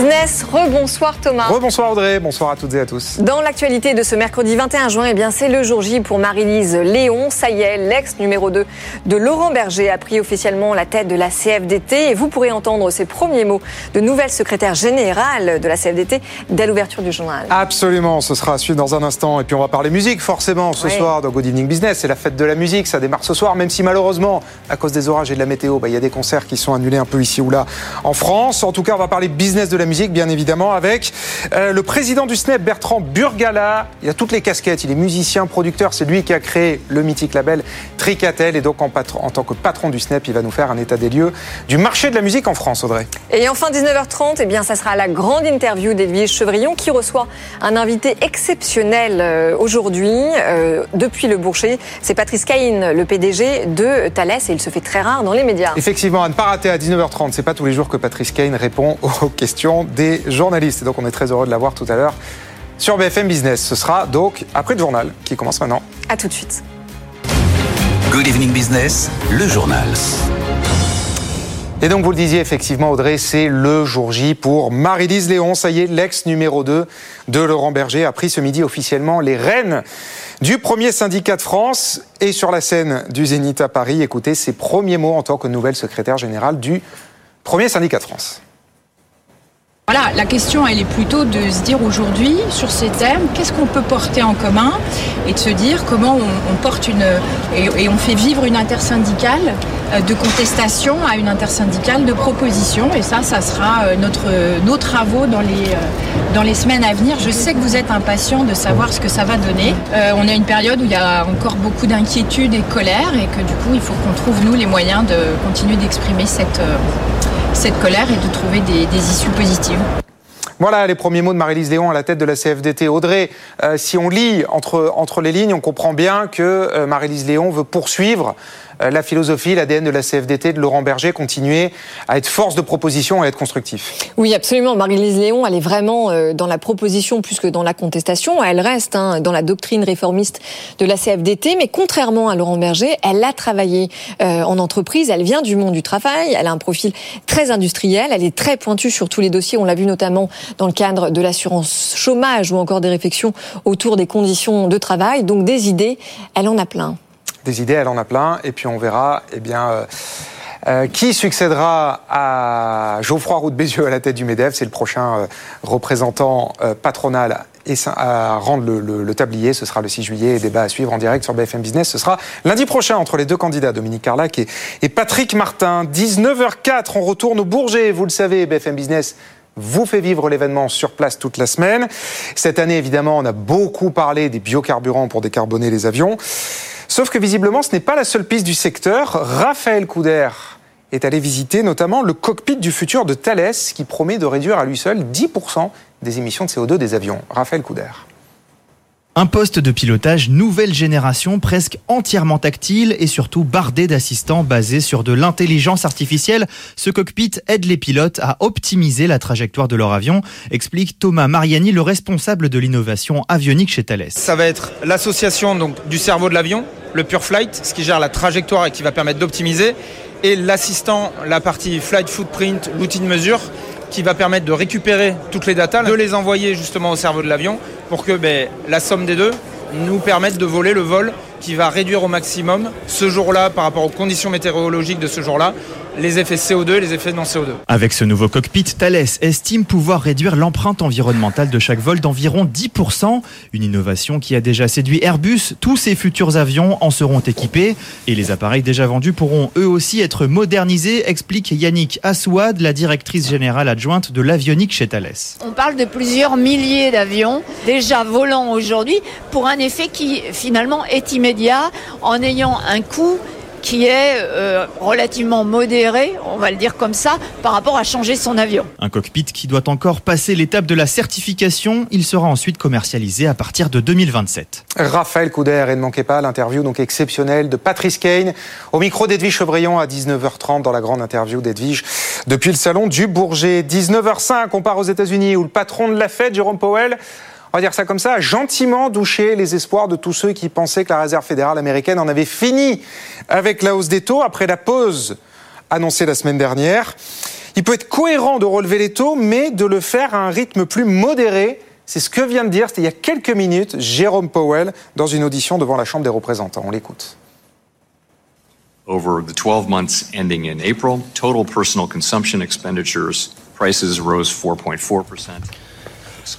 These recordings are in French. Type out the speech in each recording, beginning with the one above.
Business, rebonsoir Thomas. Rebonsoir Audrey, bonsoir à toutes et à tous. Dans l'actualité de ce mercredi 21 juin, eh bien c'est le jour J pour Marie-Lise Léon. Ça y est, l'ex numéro 2 de Laurent Berger a pris officiellement la tête de la CFDT et vous pourrez entendre ses premiers mots de nouvelle secrétaire générale de la CFDT dès l'ouverture du journal. Absolument, ce sera à suivre dans un instant. Et puis on va parler musique forcément ce Oui. soir dans Good Evening Business. C'est la fête de la musique, ça démarre ce soir, même si malheureusement, à cause des orages et de la météo, bah, il y a des concerts qui sont annulés un peu ici ou là en France. En tout cas, on va parler business de la musique, bien évidemment, avec euh, le président du SNEP, Bertrand Burgala. Il a toutes les casquettes, il est musicien, producteur, c'est lui qui a créé le mythique label Tricatel. Et donc en, patron- en tant que patron du SNEP, il va nous faire un état des lieux du marché de la musique en France, Audrey. Et enfin 19h30, eh bien ça sera la grande interview d'Edwige Chevrillon qui reçoit un invité exceptionnel euh, aujourd'hui euh, depuis le Bourget. C'est Patrice Caïn, le PDG de Thales et il se fait très rare dans les médias. Effectivement, à ne pas rater à 19h30. C'est pas tous les jours que Patrice Kane répond aux questions des journalistes. Et donc, on est très heureux de l'avoir tout à l'heure sur BFM Business. Ce sera donc après le journal qui commence maintenant. À tout de suite. Good Evening Business, le journal. Et donc, vous le disiez effectivement, Audrey, c'est le jour J pour Marie-Lise Léon. Ça y est, l'ex numéro 2 de Laurent Berger a pris ce midi officiellement les rênes du premier syndicat de France et sur la scène du Zénith à Paris. Écoutez ses premiers mots en tant que nouvelle secrétaire générale du premier syndicat de France. Voilà, la question, elle est plutôt de se dire aujourd'hui, sur ces thèmes, qu'est-ce qu'on peut porter en commun et de se dire comment on, porte une. Et, on fait vivre une intersyndicale euh, de contestation à une intersyndicale de proposition. Et ça, ça sera euh, notre, nos travaux dans les, euh, dans les semaines à venir. Je sais que vous êtes impatients de savoir ce que ça va donner. On a une période où il y a encore beaucoup d'inquiétude et de colère et que du coup, il faut qu'on trouve, nous, les moyens de continuer d'exprimer cette. Cette colère et de trouver des, issues positives. Voilà les premiers mots de Marie-Lise Léon à la tête de la CFDT. Audrey, euh, si on lit entre, les lignes, on comprend bien que euh, Marie-Lise Léon veut poursuivre la philosophie, l'ADN de la CFDT, de Laurent Berger, continuer à être force de proposition et à être constructif. Oui, absolument. Marie-Lise Léon, elle est vraiment euh, dans la proposition plus que dans la contestation. Elle reste hein, dans la doctrine réformiste de la CFDT, mais contrairement à Laurent Berger, elle a travaillé euh, en entreprise. Elle vient du monde du travail. Elle a un profil très industriel. Elle est très pointue sur tous les dossiers. On l'a vu notamment dans le cadre de l'assurance chômage ou encore des réflexions autour des conditions de travail. Donc des idées, elle en a plein. Des idées, elle en a plein. Et puis on verra, eh bien. euh, euh, qui succédera à Geoffroy Roux de Bézieux à la tête du MEDEF C'est le prochain euh, représentant euh, patronal et à rendre le, le- le tablier. Ce sera le 6 juillet et débat à suivre en direct sur BFM Business. Ce sera lundi prochain entre les deux candidats, Dominique Carlac et, et Patrick Martin. 19h04, on retourne au Bourget. Vous le savez, BFM Business vous fait vivre l'événement sur place toute la semaine. Cette année, évidemment, on a beaucoup parlé des biocarburants pour décarboner les avions. Sauf que visiblement, ce n'est pas la seule piste du secteur. Raphaël Couder est allé visiter notamment le cockpit du futur de Thales qui promet de réduire à lui seul 10% des émissions de CO2 des avions. Raphaël Couder. Un poste de pilotage nouvelle génération, presque entièrement tactile et surtout bardé d'assistants basés sur de l'intelligence artificielle. Ce cockpit aide les pilotes à optimiser la trajectoire de leur avion, explique Thomas Mariani, le responsable de l'innovation avionique chez Thales. Ça va être l'association du cerveau de l'avion, le Pure Flight, ce qui gère la trajectoire et qui va permettre d'optimiser, et l'assistant, la partie Flight Footprint, l'outil de mesure, qui va permettre de récupérer toutes les datas, de les envoyer justement au cerveau de l'avion pour que ben, la somme des deux nous permette de voler le vol qui va réduire au maximum ce jour-là par rapport aux conditions météorologiques de ce jour-là les effets CO2 et les effets non CO2. Avec ce nouveau cockpit, Thales estime pouvoir réduire l'empreinte environnementale de chaque vol d'environ 10%, une innovation qui a déjà séduit Airbus. Tous ses futurs avions en seront équipés et les appareils déjà vendus pourront eux aussi être modernisés, explique Yannick Assouad, la directrice générale adjointe de l'avionique chez Thales. On parle de plusieurs milliers d'avions déjà volants aujourd'hui pour un effet qui finalement est immédiat en ayant un coût qui est euh, relativement modéré, on va le dire comme ça, par rapport à changer son avion. Un cockpit qui doit encore passer l'étape de la certification. Il sera ensuite commercialisé à partir de 2027. Raphaël Couder, et ne manquez pas l'interview donc exceptionnelle de Patrice Kane au micro d'Edwige Chevrillon à 19h30 dans la grande interview d'Edwige depuis le salon du Bourget. 19h05, on part aux États-Unis où le patron de la fête, Jérôme Powell, on va dire ça comme ça, gentiment douché les espoirs de tous ceux qui pensaient que la réserve fédérale américaine en avait fini avec la hausse des taux après la pause annoncée la semaine dernière. Il peut être cohérent de relever les taux, mais de le faire à un rythme plus modéré. C'est ce que vient de dire, c'était il y a quelques minutes, Jérôme Powell dans une audition devant la Chambre des représentants. On l'écoute. Over the 12 months ending in April, total personal consumption expenditures prices rose 4.4%.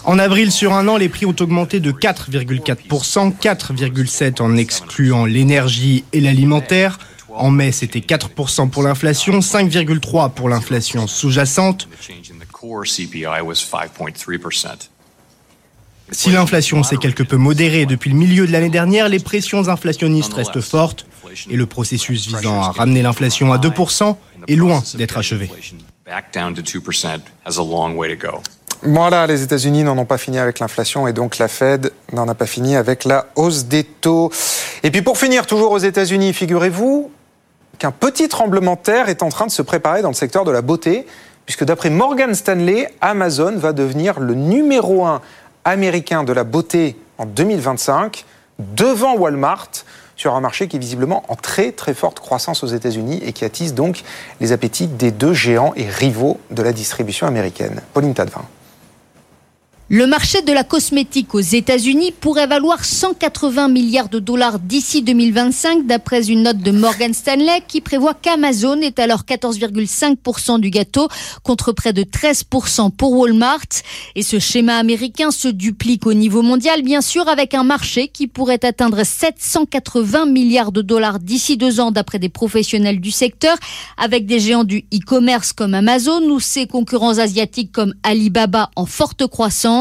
En avril, sur un an, les prix ont augmenté de 4,4%, 4,7% en excluant l'énergie et l'alimentaire. En mai, c'était 4% pour l'inflation, 5,3% pour l'inflation sous-jacente. Si l'inflation s'est quelque peu modérée depuis le milieu de l'année dernière, les pressions inflationnistes restent fortes et le processus visant à ramener l'inflation à 2% est loin d'être achevé. Voilà, les États-Unis n'en ont pas fini avec l'inflation et donc la Fed n'en a pas fini avec la hausse des taux. Et puis pour finir, toujours aux États-Unis, figurez-vous qu'un petit tremblement de terre est en train de se préparer dans le secteur de la beauté, puisque d'après Morgan Stanley, Amazon va devenir le numéro un américain de la beauté en 2025, devant Walmart, sur un marché qui est visiblement en très très forte croissance aux États-Unis et qui attise donc les appétits des deux géants et rivaux de la distribution américaine. Pauline Tadevin. Le marché de la cosmétique aux États-Unis pourrait valoir 180 milliards de dollars d'ici 2025, d'après une note de Morgan Stanley qui prévoit qu'Amazon est alors 14,5% du gâteau contre près de 13% pour Walmart. Et ce schéma américain se duplique au niveau mondial, bien sûr, avec un marché qui pourrait atteindre 780 milliards de dollars d'ici deux ans, d'après des professionnels du secteur, avec des géants du e-commerce comme Amazon ou ses concurrents asiatiques comme Alibaba en forte croissance.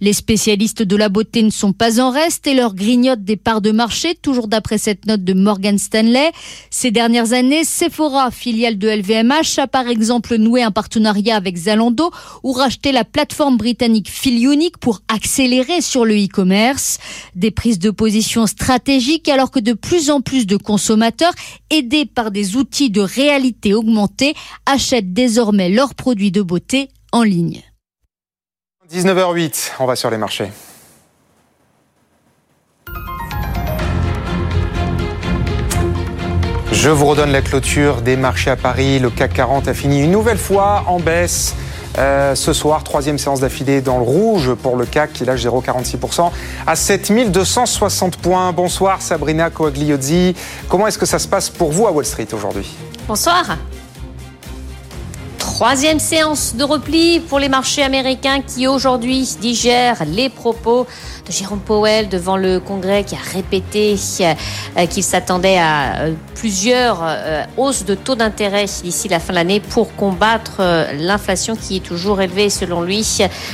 Les spécialistes de la beauté ne sont pas en reste et leur grignotent des parts de marché, toujours d'après cette note de Morgan Stanley. Ces dernières années, Sephora, filiale de LVMH, a par exemple noué un partenariat avec Zalando ou racheté la plateforme britannique Filionic pour accélérer sur le e-commerce. Des prises de position stratégiques alors que de plus en plus de consommateurs, aidés par des outils de réalité augmentée, achètent désormais leurs produits de beauté en ligne. 19h08, on va sur les marchés. Je vous redonne la clôture des marchés à Paris. Le CAC 40 a fini une nouvelle fois en baisse. Euh, ce soir, troisième séance d'affilée dans le rouge pour le CAC qui lâche 0,46% à 7260 points. Bonsoir Sabrina Coagliozzi. Comment est-ce que ça se passe pour vous à Wall Street aujourd'hui? Bonsoir. Troisième séance de repli pour les marchés américains qui aujourd'hui digèrent les propos Jérôme Powell devant le Congrès qui a répété euh, qu'il s'attendait à euh, plusieurs euh, hausses de taux d'intérêt d'ici la fin de l'année pour combattre l'inflation qui est toujours élevée selon lui.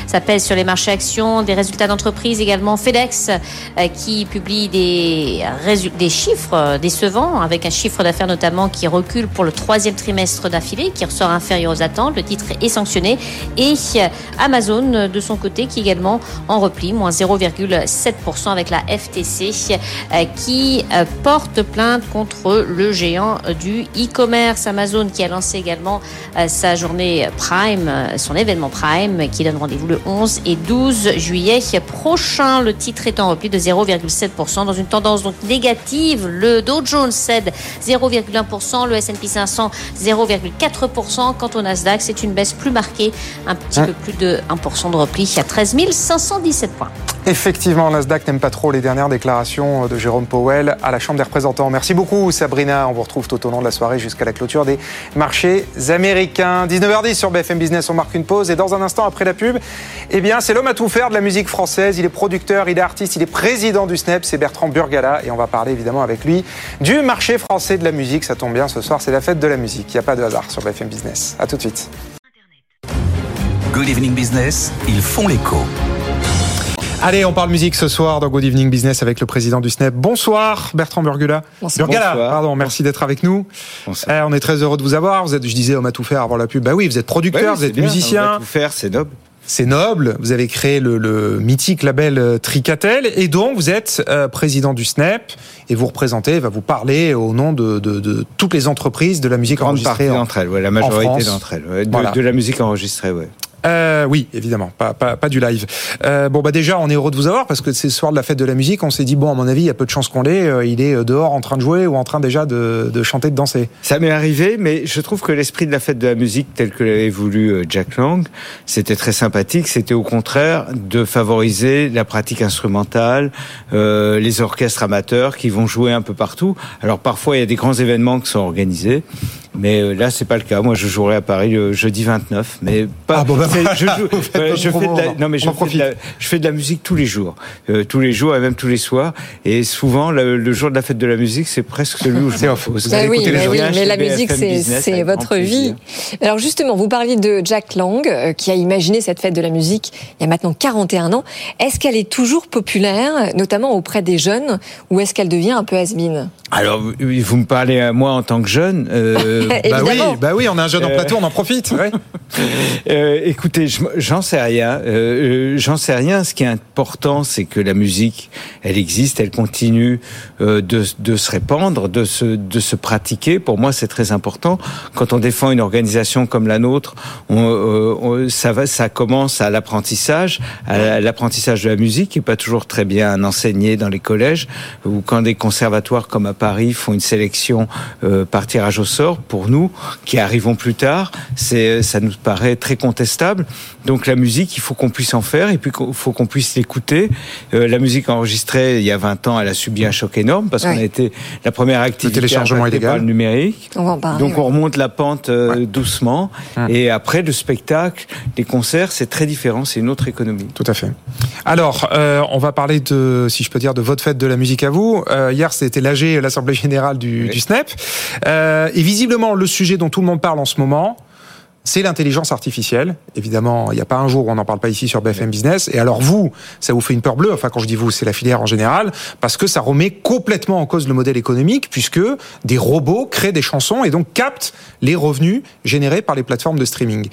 Ça pèse sur les marchés actions, des résultats d'entreprise également. FedEx qui publie des, des chiffres décevants avec un chiffre d'affaires notamment qui recule pour le troisième trimestre d'affilée, qui ressort inférieur aux attentes. Le titre est sanctionné. Et Amazon de son côté qui également en repli, moins 0,5%. 7% avec la FTC euh, qui euh, porte plainte contre le géant du e-commerce Amazon qui a lancé également euh, sa journée Prime, son événement Prime qui donne rendez-vous le 11 et 12 juillet prochain. Le titre est en repli de 0,7% dans une tendance donc négative. Le Dow Jones cède 0,1%, le S&P 500 0,4%. Quant au Nasdaq, c'est une baisse plus marquée, un petit peu plus de 1% de repli à 13 517 points. Effectivement, Nasdaq n'aime pas trop les dernières déclarations de Jérôme Powell à la Chambre des représentants. Merci beaucoup Sabrina. On vous retrouve tout au long de la soirée jusqu'à la clôture des marchés américains. 19h10 sur BFM Business, on marque une pause et dans un instant après la pub, eh bien c'est l'homme à tout faire de la musique française. Il est producteur, il est artiste, il est président du SNEP, c'est Bertrand Burgala et on va parler évidemment avec lui du marché français de la musique. Ça tombe bien, ce soir c'est la fête de la musique. Il n'y a pas de hasard sur BFM Business. À tout de suite. Good Evening Business, ils font l'écho. Allez, on parle musique ce soir dans Good Evening Business avec le président du SNEP. Bonsoir Bertrand Burgula. Bonsoir. Burgala, Bonsoir. pardon, merci d'être avec nous. Bonsoir. Eh, on est très heureux de vous avoir. Vous êtes, je disais, homme à tout faire avant la pub. Bah oui, vous êtes producteur, Ouais, oui, vous êtes bien, musicien. on tout faire, c'est noble. C'est noble. Vous avez créé le, le mythique label euh, Tricatel et donc vous êtes euh, président du SNEP et vous représentez, va vous parler au nom de, de, de toutes les entreprises de la musique Grande enregistrée. partie en- d'entre elles, ouais, la majorité d'entre elles. ouais, de, Voilà. de la musique enregistrée, ouais. Euh, oui, évidemment, pas, pas, pas du live. Euh, bon, bah déjà, on est heureux de vous avoir parce que c'est ce soir de la fête de la musique. On s'est dit, bon, à mon avis, il y a peu de chances qu'on l'ait. Euh, Il est euh, dehors en train de jouer ou en train déjà de, de chanter, de danser. Ça m'est arrivé, mais je trouve que l'esprit de la fête de la musique, tel que l'avait voulu euh, Jack Lang, c'était très sympathique. C'était au contraire de favoriser la pratique instrumentale, les orchestres amateurs qui vont jouer un peu partout. Alors parfois, il y a des grands événements qui sont organisés, mais euh, là, c'est pas le cas. Moi, je jouerai à Paris le jeudi 29, mais pas. Ah bon, bah, je, joue- euh, je fais de la, non mais je fais de la, je fais de la musique tous les jours, Euh, tous les jours et même tous les soirs. Et souvent, le, le jour de la fête de la musique, c'est presque celui où je me repose. Bah oui, les mais, oui, la musique, c'est votre vie. plaisir. Alors justement, vous parliez de Jack Lang, euh, qui a imaginé cette fête de la musique il y a maintenant 41 ans. Est-ce qu'elle est toujours populaire, notamment auprès des jeunes, ou est-ce qu'elle devient un peu has-been? Alors, vous vous me parlez à moi en tant que jeune. euh, Bah oui, bah oui, on a un jeune en Euh, plateau, on en profite. ouais. Euh, écoutez, je- j'en sais rien. Euh, euh, j'en sais rien. Ce qui est important, c'est que la musique, elle existe, elle continue euh, de, de se répandre, de se, de se pratiquer. Pour moi, c'est très important. Quand on défend une organisation comme la nôtre, on, euh, on- ça va, ça commence à l'apprentissage, à l'apprentissage de la musique, qui est pas toujours très bien enseigné dans les collèges, ou quand des conservatoires comme à Paris font une sélection euh, par tirage au sort. Pour nous, qui arrivons plus tard, c'est, ça nous paraît très contestable. Donc la musique, il faut qu'on puisse en faire et puis il faut qu'on puisse l'écouter. Euh, la musique enregistrée il y a 20 ans, elle a subi un choc énorme parce qu'on a été la première activité téléchargement impactée par illégal. le numérique. On va en parler. Donc on remonte la pente euh, doucement Hum. et après le spectacle, les concerts, c'est très différent, c'est une autre économie. Tout à fait. Alors, euh, on va parler de, si je peux dire, de votre fête de la musique à vous. Euh, hier, c'était l'AG, l'Assemblée Générale du, du SNEP. Euh, et visiblement, le sujet dont tout le monde parle en ce moment, c'est l'intelligence artificielle. Évidemment, il n'y a pas un jour où on n'en parle pas ici sur BFM Business. Et alors vous, ça vous fait une peur bleue. Enfin, quand je dis vous, c'est la filière en général, parce que ça remet complètement en cause le modèle économique, puisque des robots créent des chansons et donc captent les revenus générés par les plateformes de streaming.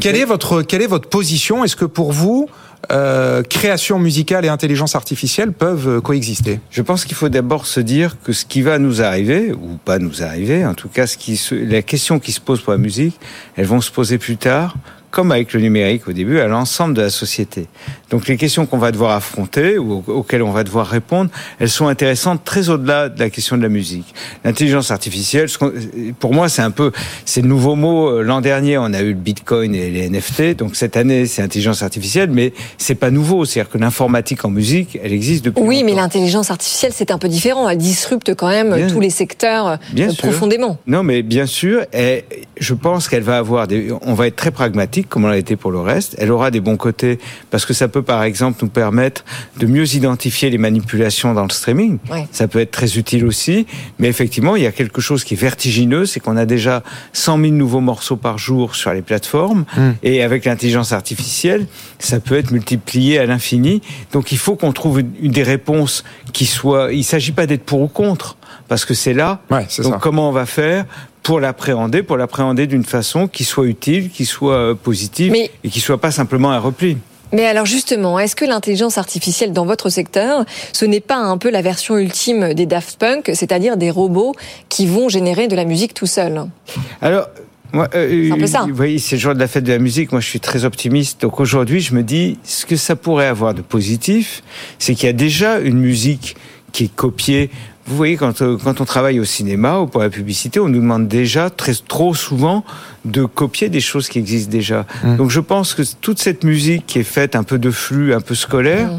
Quelle est votre quelle est votre position? Est-ce que pour vous, euh, création musicale et intelligence artificielle peuvent euh, coexister? Je pense qu'il faut d'abord se dire que ce qui va nous arriver, ou pas nous arriver, en tout cas, ce qui se, la question qui se pose pour la musique, elles vont se poser plus tard, comme avec le numérique au début, à l'ensemble de la société. Donc les questions qu'on va devoir affronter ou au- auxquelles on va devoir répondre, elles sont intéressantes très au-delà de la question de la musique. L'intelligence artificielle, pour moi, c'est un peu, c'est le nouveau mot. Euh, L'an dernier, on a eu le Bitcoin et les NFT. Donc cette année, c'est intelligence artificielle, mais c'est pas nouveau. C'est-à-dire que l'informatique en musique, elle existe depuis. Oui, mais l'intelligence artificielle, c'est un peu différent. Elle disrupte quand même Bien. tous les secteurs euh, Bien sûr. profondément. Non, mais bien sûr, et je pense qu'elle va avoir des. On va être très pragmatique, comme on l'a été pour le reste. Elle aura des bons côtés parce que ça peut, par exemple, nous permettre de mieux identifier les manipulations dans le streaming. Ouais. Ça peut être très utile aussi. Mais effectivement, il y a quelque chose qui est vertigineux, c'est qu'on a déjà 100 000 nouveaux morceaux par jour sur les plateformes, Mm. et avec l'intelligence artificielle, ça peut être multiplié à l'infini. Donc, il faut qu'on trouve des réponses qui soit. Il s'agit pas d'être pour ou contre, parce que c'est là. Ouais, c'est Donc ça. comment on va faire pour l'appréhender, pour l'appréhender d'une façon qui soit utile, qui soit euh, positive Mais- et qui soit pas simplement un repli. Mais alors justement, est-ce que l'intelligence artificielle dans votre secteur, ce n'est pas un peu la version ultime des Daft Punk, c'est-à-dire des robots qui vont générer de la musique tout seuls Alors, moi, euh, C'est un peu ça. Vous voyez, c'est le jour de la fête de la musique. Moi, je suis très optimiste. Donc aujourd'hui, je me dis, ce que ça pourrait avoir de positif, c'est qu'il y a déjà une musique qui est copiée. Vous voyez, quand, euh, quand on travaille au cinéma ou pour la publicité, on nous demande déjà très trop souvent de copier des choses qui existent déjà. Donc je pense que toute cette musique qui est faite un peu de flux, un peu scolaire,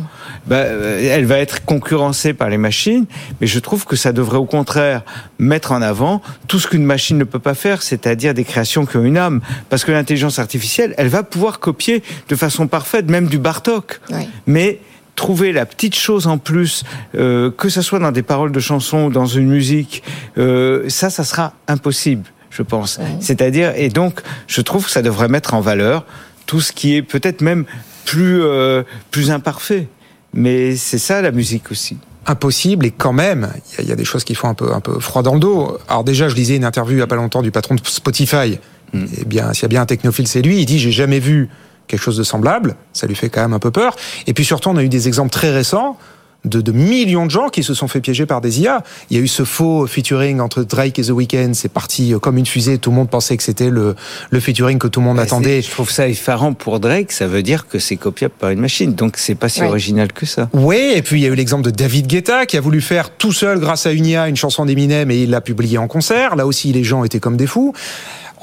bah, euh, elle va être concurrencée par les machines, mais je trouve que ça devrait au contraire mettre en avant tout ce qu'une machine ne peut pas faire, c'est-à-dire des créations qui ont une âme. Parce que l'intelligence artificielle, elle va pouvoir copier de façon parfaite, même du Bartok. Oui. Mais trouver la petite chose en plus, euh, que ce soit dans des paroles de chansons ou dans une musique, euh, ça, ça sera impossible, je pense. C'est-à-dire, et donc, je trouve que ça devrait mettre en valeur tout ce qui est peut-être même plus euh, plus imparfait. mais c'est ça la musique aussi impossible et quand même, il y, a des choses qui font un peu, un peu froid dans le dos. Alors déjà, je lisais une interview il n'y a pas longtemps du patron de Spotify. Mm. Eh bien, s'il y a bien un technophile, c'est lui. Il dit, j'ai jamais vu quelque chose de semblable. Ça lui fait quand même un peu peur. Et puis surtout, on a eu des exemples très récents de, de, millions de gens qui se sont fait piéger par des IA. Il y a eu ce faux featuring entre Drake et The Weeknd. C'est parti comme une fusée. Tout le monde pensait que c'était le, le featuring que tout le monde attendait. Je trouve ça effarant pour Drake. Ça veut dire que c'est copiable par une machine. Donc c'est pas si original que ça. Oui, et puis il y a eu l'exemple de David Guetta qui a voulu faire tout seul grâce à une IA une chanson d'Eminem et il l'a publié en concert. Là aussi, les gens étaient comme des fous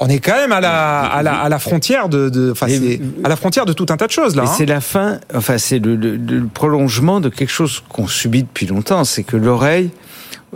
on est quand même à la, à la, à la frontière de, de enfin, à la frontière de tout un tas de choses là. Hein. C'est la fin, enfin c'est le, le, prolongement de quelque chose qu'on subit depuis longtemps, c'est que l'oreille.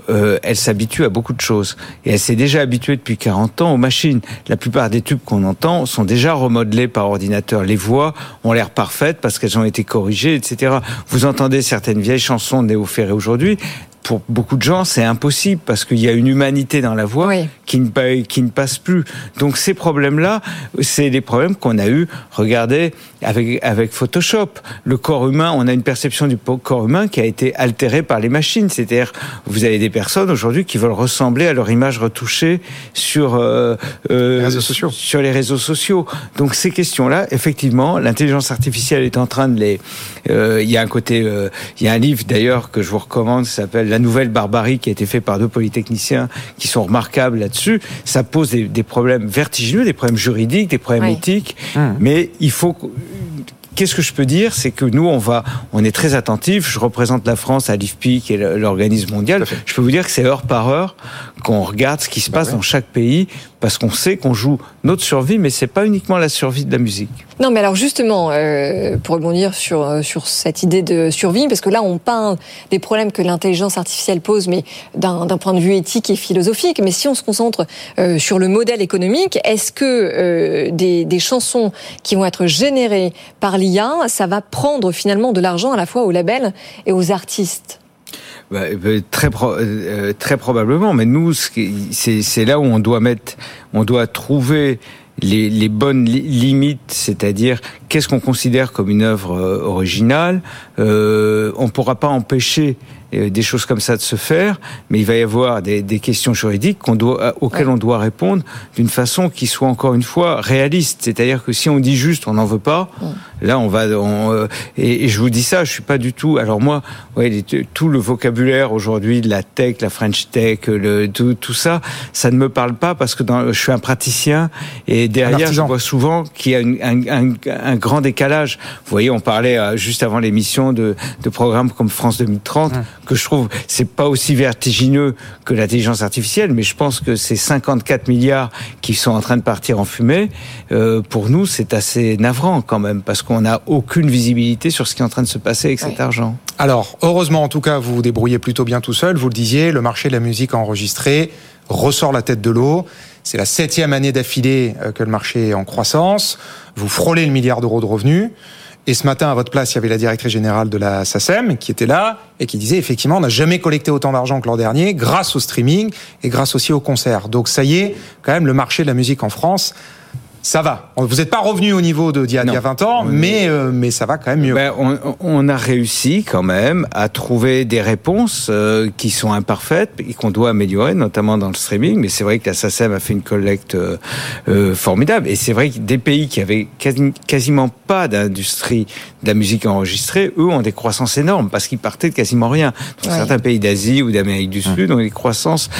Euh, elle s'habitue à beaucoup de choses. Et elle s'est déjà habituée depuis 40 ans aux machines. La plupart des tubes qu'on entend sont déjà remodelés par ordinateur. Les voix ont l'air parfaites parce qu'elles ont été corrigées, etc. Vous entendez certaines vieilles chansons de Néo Ferré aujourd'hui, pour beaucoup de gens, c'est impossible parce qu'il y a une humanité dans la voix qui, ne, qui ne passe plus. Donc ces problèmes-là, c'est des problèmes qu'on a eu. Regardez avec avec Photoshop, le corps humain, on a une perception du corps humain qui a été altérée par les machines. C'est-à-dire, vous avez des personnes aujourd'hui qui veulent ressembler à leur image retouchée sur euh, euh, les réseaux sociaux. Sur les réseaux sociaux. Donc ces questions-là, effectivement, l'intelligence artificielle est en train de les. Euh, il y a un côté, euh, il y a un livre d'ailleurs que je vous recommande, qui s'appelle la nouvelle barbarie qui a été fait par deux polytechniciens qui sont remarquables là-dessus. Ça pose des, problèmes vertigineux, des problèmes juridiques, des problèmes éthiques, hum. mais il faut Qu'est-ce que je peux dire? C'est que nous, on va, on est très attentifs. Je représente la France à l'IFPI, qui est l'organisme mondial. Je peux vous dire que c'est heure par heure qu'on regarde ce qui se bah passe dans chaque pays, parce qu'on sait qu'on joue notre survie, mais c'est pas uniquement la survie de la musique. Non, mais alors justement, euh, pour rebondir sur euh, sur cette idée de survie, parce que là, on peint des problèmes que l'intelligence artificielle pose, mais d'un point de vue éthique et philosophique. Mais si on se concentre euh, sur le modèle économique, est-ce que des, des chansons qui vont être générées par l'IA, ça va prendre finalement de l'argent à la fois aux labels et aux artistes? Bah, bah, très très probablement mais nous c'est là où on doit mettre on doit trouver les, les bonnes limites, c'est-à-dire qu'est-ce qu'on considère comme une œuvre euh, originale. Euh, on ne pourra pas empêcher des choses comme ça de se faire, mais il va y avoir des, des questions juridiques qu'on doit, auxquelles on doit répondre d'une façon qui soit encore une fois réaliste. C'est-à-dire que si on dit juste on n'en veut pas, là on va. On, euh, et, je vous dis ça, je suis pas du tout. Alors moi, ouais, tout le vocabulaire aujourd'hui de la tech, la French tech, le, tout, tout ça, ça ne me parle pas parce que dans, je suis un praticien et derrière je vois souvent qu'il y a un, un, un, grand décalage. Vous voyez, on parlait euh, juste avant l'émission de, de programmes comme France 2030 que je trouve c'est pas aussi vertigineux que l'intelligence artificielle, mais je pense que ces 54 milliards qui sont en train de partir en fumée, euh, pour nous c'est assez navrant quand même parce qu'on n'a aucune visibilité sur ce qui est en train de se passer avec cet argent. Alors heureusement en tout cas vous vous débrouillez plutôt bien tout seul. Vous le disiez, le marché de la musique enregistrée ressort la tête de l'eau. C'est la septième année d'affilée euh, que le marché est en croissance. Vous frôlez le milliard d'euros de revenus. Et ce matin, à votre place, il y avait la directrice générale de la SACEM qui était là et qui disait effectivement, on n'a jamais collecté autant d'argent que l'an dernier grâce au streaming et grâce aussi au concert. Donc ça y est, quand même, le marché de la musique en France ça va. Vous n'êtes pas revenu au niveau d'il y, a 20 ans, mais, euh, mais ça va quand même mieux. Ben, on, a réussi quand même à trouver des réponses euh, qui sont imparfaites et qu'on doit améliorer, notamment dans le streaming. Mais c'est vrai que la SACEM a fait une collecte euh, formidable. Et c'est vrai que des pays qui avaient quasiment pas d'industrie de la musique enregistrée, eux ont des croissances énormes parce qu'ils partaient de quasiment rien. Dans certains pays d'Asie ou d'Amérique du Sud, ont des croissances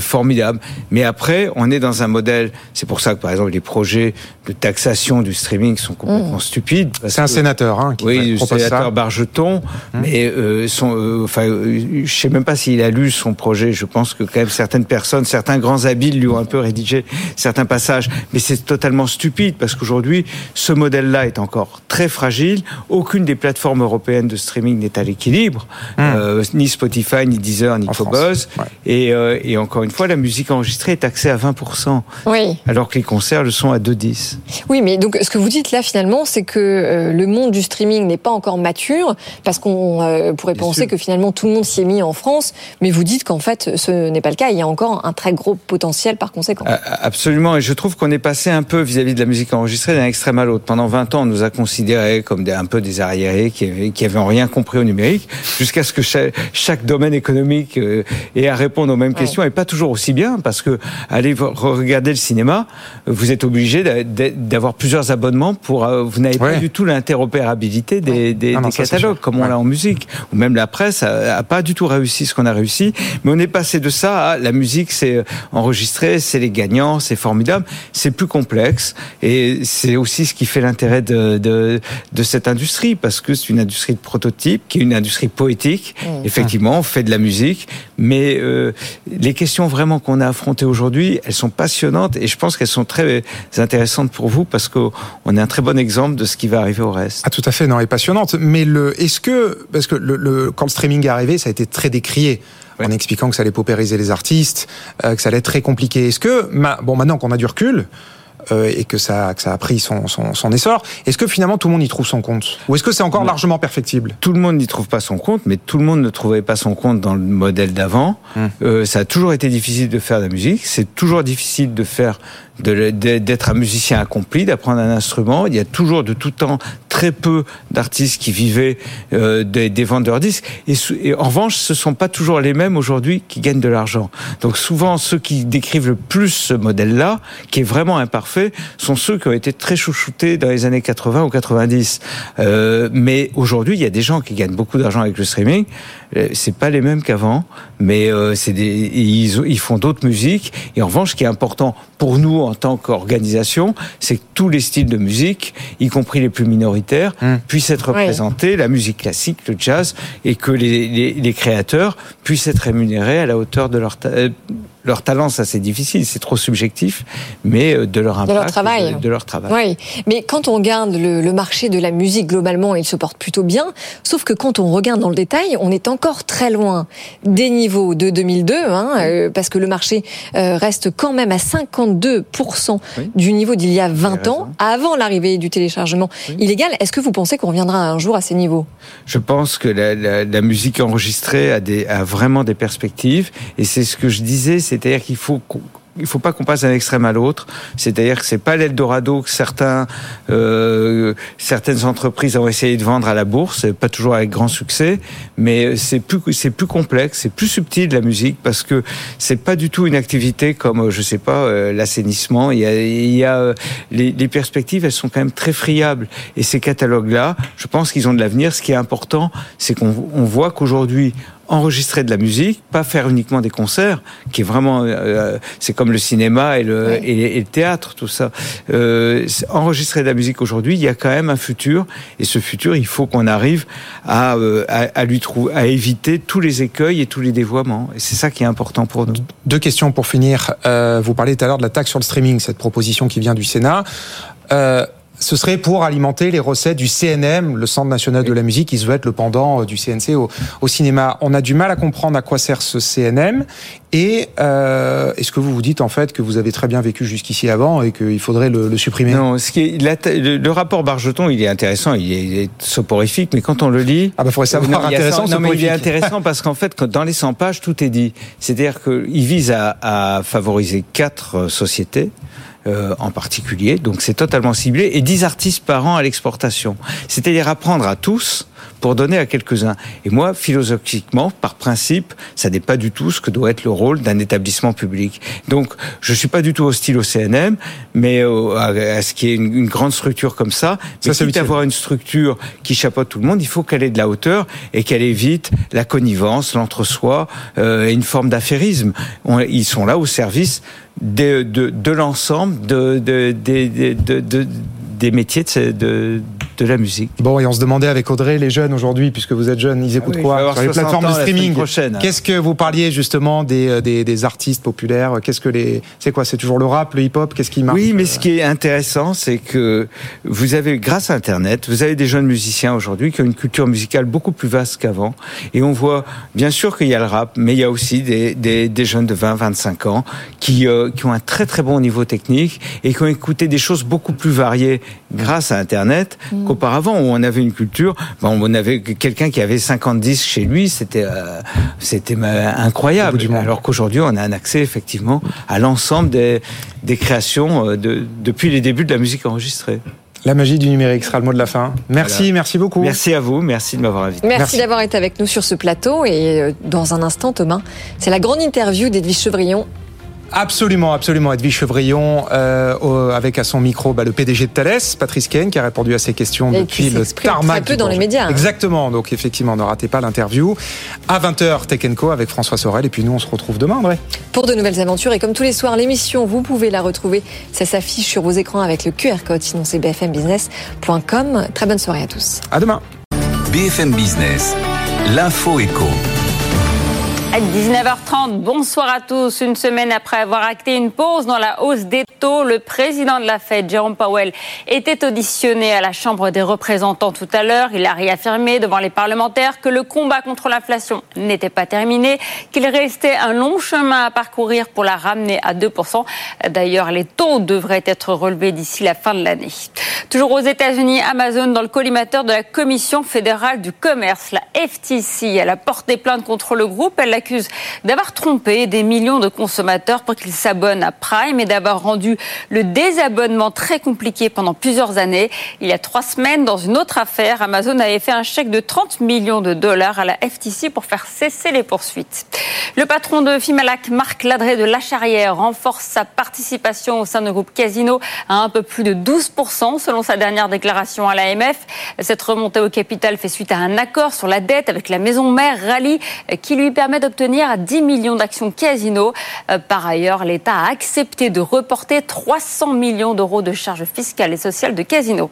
formidables. Mais après, on est dans un modèle. C'est pour ça que par exemple les projets de taxation du streaming sont complètement mmh. stupides. C'est un sénateur, hein, qui oui, le sénateur Bargeton, mmh. mais euh, son, euh, enfin, euh, je sais même pas s'il a lu son projet. Je pense que quand même certaines personnes, certains grands habiles lui ont un peu rédigé certains passages, mais c'est totalement stupide parce qu'aujourd'hui, ce modèle-là est encore très fragile. Aucune des plateformes européennes de streaming n'est à l'équilibre, mmh. euh, ni Spotify, ni Deezer, ni Cobuzz. Et, et, encore une fois, la musique enregistrée est taxée à 20%, oui. alors que les concerts le à 2,10. Oui, mais donc ce que vous dites là finalement, c'est que euh, le monde du streaming n'est pas encore mature, parce qu'on euh, pourrait penser que finalement tout le monde s'y est mis en France, mais vous dites qu'en fait ce n'est pas le cas. Il y a encore un très gros potentiel par conséquent. Absolument, et je trouve qu'on est passé un peu vis-à-vis de la musique enregistrée d'un extrême à l'autre. Pendant 20 ans, on nous a considérés comme des, un peu des arriérés qui avaient, qui avaient rien compris au numérique, jusqu'à ce que chaque, chaque domaine économique euh, ait à répondre aux mêmes questions, et pas toujours aussi bien, parce que allez regarder le cinéma, vous êtes obligé d'avoir plusieurs abonnements pour, euh, vous n'avez pas du tout l'interopérabilité des, des, des catalogues, comme on l'a en musique, ou même la presse a, a pas du tout réussi ce qu'on a réussi, mais on est passé de ça à la musique, c'est euh, enregistré, c'est les gagnants, c'est formidable, c'est plus complexe, et c'est aussi ce qui fait l'intérêt de, de, de, cette industrie, parce que c'est une industrie de prototype, qui est une industrie poétique, mmh. effectivement, on fait de la musique, mais euh, les questions vraiment qu'on a affrontées aujourd'hui, elles sont passionnantes, et je pense qu'elles sont très intéressantes pour vous, parce qu'on est un très bon exemple de ce qui va arriver au reste. Ah, tout à fait, non, et passionnante. Mais le, est-ce que, parce que le, le, quand le streaming est arrivé, ça a été très décrié en expliquant que ça allait paupériser les artistes, euh, que ça allait être très compliqué. Est-ce que, bon, maintenant qu'on a du recul, euh, et que ça, que ça a pris son, son, son essor. Est-ce que finalement tout le monde y trouve son compte? Ou est-ce que c'est encore largement perfectible? Tout le monde n'y trouve pas son compte, mais tout le monde ne trouvait pas son compte dans le modèle d'avant. Hum. Euh, ça a toujours été difficile de faire de la musique, c'est toujours difficile de faire d'être un musicien accompli, d'apprendre un instrument. Il y a toujours de tout temps très peu d'artistes qui vivaient euh, des, des, vendeurs disques. Et, et, en revanche, ce sont pas toujours les mêmes aujourd'hui qui gagnent de l'argent. Donc souvent, ceux qui décrivent le plus ce modèle-là, qui est vraiment imparfait, sont ceux qui ont été très chouchoutés dans les années 80 ou 90. Euh, mais aujourd'hui, il y a des gens qui gagnent beaucoup d'argent avec le streaming. Euh, c'est pas les mêmes qu'avant, mais euh, c'est des, ils, ils font d'autres musiques. Et en revanche, ce qui est important pour nous en tant qu'organisation, c'est que tous les styles de musique, y compris les plus minoritaires, mmh. puissent être représentés, la musique classique, le jazz, et que les, les, les, créateurs puissent être rémunérés à la hauteur de leur leur talent, ça c'est difficile, c'est trop subjectif, mais euh, de leur impact, de leur travail. De, de leur travail. Oui, mais quand on regarde le, le, marché de la musique globalement, il se porte plutôt bien. Sauf que quand on regarde dans le détail, on est encore très loin des niveaux de 2002, hein, euh, parce que le marché euh, reste quand même à 52% oui. du niveau d'il y a 20 ans, avant l'arrivée du téléchargement oui. illégal. Est-ce que vous pensez qu'on reviendra un jour à ces niveaux? Je pense que la, la, la musique enregistrée a, des, a vraiment des perspectives, et c'est ce que je disais, c'est c'est-à-dire qu'il faut il faut pas qu'on passe d'un extrême à l'autre. C'est-à-dire que c'est pas l'Eldorado que euh, certaines entreprises ont essayé de vendre à la bourse, pas toujours avec grand succès, mais c'est plus, c'est plus complexe, c'est plus subtil la musique parce que c'est pas du tout une activité comme, je sais pas, euh, l'assainissement. Il y a, euh, les, perspectives, elles sont quand même très friables. Et ces catalogues-là, je pense qu'ils ont de l'avenir. Ce qui est important, c'est qu'on voit qu'aujourd'hui, enregistrer de la musique, pas faire uniquement des concerts, qui est vraiment, euh, c'est comme le cinéma et le, et, et, le théâtre, tout ça. Euh, enregistrer de la musique aujourd'hui, il y a quand même un futur, et ce futur, il faut qu'on arrive à, euh, à, à, lui trouver, à éviter tous les écueils et tous les dévoiements. Et c'est ça qui est important pour nous. Deux questions pour finir. Euh, vous parlez tout à l'heure de la taxe sur le streaming, cette proposition qui vient du Sénat. Euh, ce serait pour alimenter les recettes du CNM, le Centre national de la musique, qui se veut être le pendant euh, du CNC au, au cinéma. On a du mal à comprendre à quoi sert ce CNM. Et euh, est-ce que vous vous dites en fait que vous avez très bien vécu jusqu'ici avant et qu'il faudrait le, le, supprimer? Non, ce qui est, la, le, le, rapport Bargeton, il est intéressant, il est, il est, soporifique, mais quand on le lit, ah bah faudrait savoir non, intéressant. non, mais il est intéressant parce qu'en fait, dans les 100 pages, tout est dit. C'est-à-dire qu'il vise à, à favoriser quatre sociétés euh, en particulier. Donc c'est totalement ciblé et 10 artistes par an à l'exportation. C'est-à-dire apprendre à tous pour donner à quelques-uns. Et moi, philosophiquement, par principe, ça n'est pas du tout ce que doit être le rôle d'un établissement public. Donc, je suis pas du tout hostile au CNM, mais à, ce qui est une, une, grande structure comme ça. Mais ça, quitte à avoir une structure qui chapeaute tout le monde, il faut qu'elle ait de la hauteur et qu'elle évite la connivence, l'entre-soi euh, et une forme d'affairisme. Ils sont là au service de, de, de l'ensemble de, de, des métiers de, de la musique. Bon, et on se demandait avec Audrey, les jeunes aujourd'hui, puisque vous êtes jeunes, ils écoutent Ah oui, va quoi sur les 60 plateformes de la semaine streaming prochaine. Qu'est-ce que vous parliez justement des, euh, des, des artistes populaires? Qu'est-ce que les, c'est quoi C'est toujours le rap, le hip-hop? Qu'est-ce qui marche? Oui, mais ce qui est intéressant, c'est que vous avez, grâce à Internet, vous avez des jeunes musiciens aujourd'hui qui ont une culture musicale beaucoup plus vaste qu'avant. Et on voit, bien sûr qu'il y a le rap, mais il y a aussi des, des, des jeunes de 20, 25 ans qui, euh, qui ont un très très bon niveau technique et qui ont écouté des choses beaucoup plus variées grâce à Internet qu'auparavant où on avait une culture, ben, on avait quelqu'un qui avait 50 disques chez lui, c'était euh, c'était incroyable. Alors qu'aujourd'hui, on a un accès effectivement à l'ensemble des, des créations euh, de, depuis les débuts de la musique enregistrée. La magie du numérique sera le mot de la fin. Merci, Voilà. merci beaucoup. Merci à vous, merci de m'avoir invité. Merci, d'avoir été avec nous sur ce plateau. Et euh, dans un instant, Thomas, c'est la grande interview d'Edwige Chevrillon. Absolument, absolument. Edwige Chevrillon, euh, au- avec à son micro bah, le PDG de Thales, Patrice Ken, qui a répondu à ces questions Et depuis qui le tarmac. très peu dans les médias, hein. Exactement. Donc effectivement, ne ratez pas l'interview. À 20h, Tech Co avec François Sorel. Et puis nous, on se retrouve demain, André. Pour de nouvelles aventures. Et comme tous les soirs, l'émission, vous pouvez la retrouver. Ça s'affiche sur vos écrans avec le QR code. Sinon, c'est bfmbusiness.com. Très bonne soirée à tous. À demain. BFM Business, l'info éco. À 19h30, bonsoir à tous. Une semaine après avoir acté une pause dans la hausse des taux, le président de la Fed, Jerome Powell, était auditionné à la Chambre des représentants tout à l'heure. Il a réaffirmé devant les parlementaires que le combat contre l'inflation n'était pas terminé, qu'il restait un long chemin à parcourir pour la ramener à 2%. D'ailleurs, les taux devraient être relevés d'ici la fin de l'année. Toujours aux États-Unis, Amazon dans le collimateur de la Commission fédérale du commerce, la FTC. Elle a porté plainte contre le groupe. L'accuse d'avoir trompé des millions de consommateurs pour qu'ils s'abonnent à Prime et d'avoir rendu le désabonnement très compliqué pendant plusieurs années. Il y a trois semaines, dans une autre affaire, Amazon avait fait un chèque de 30 millions de dollars à la FTC pour faire cesser les poursuites. Le patron de Fimalac, Marc Ladré de La Charrière, renforce sa participation au sein du groupe Casino à un peu plus de 12% selon sa dernière déclaration à l'AMF. Cette remontée au capital fait suite à un accord sur la dette avec la maison mère Rally qui lui permet d'obtenir 10 millions d'actions Casino. Euh, Par ailleurs, l'État a accepté de reporter 300 millions d'euros de charges fiscales et sociales de Casino.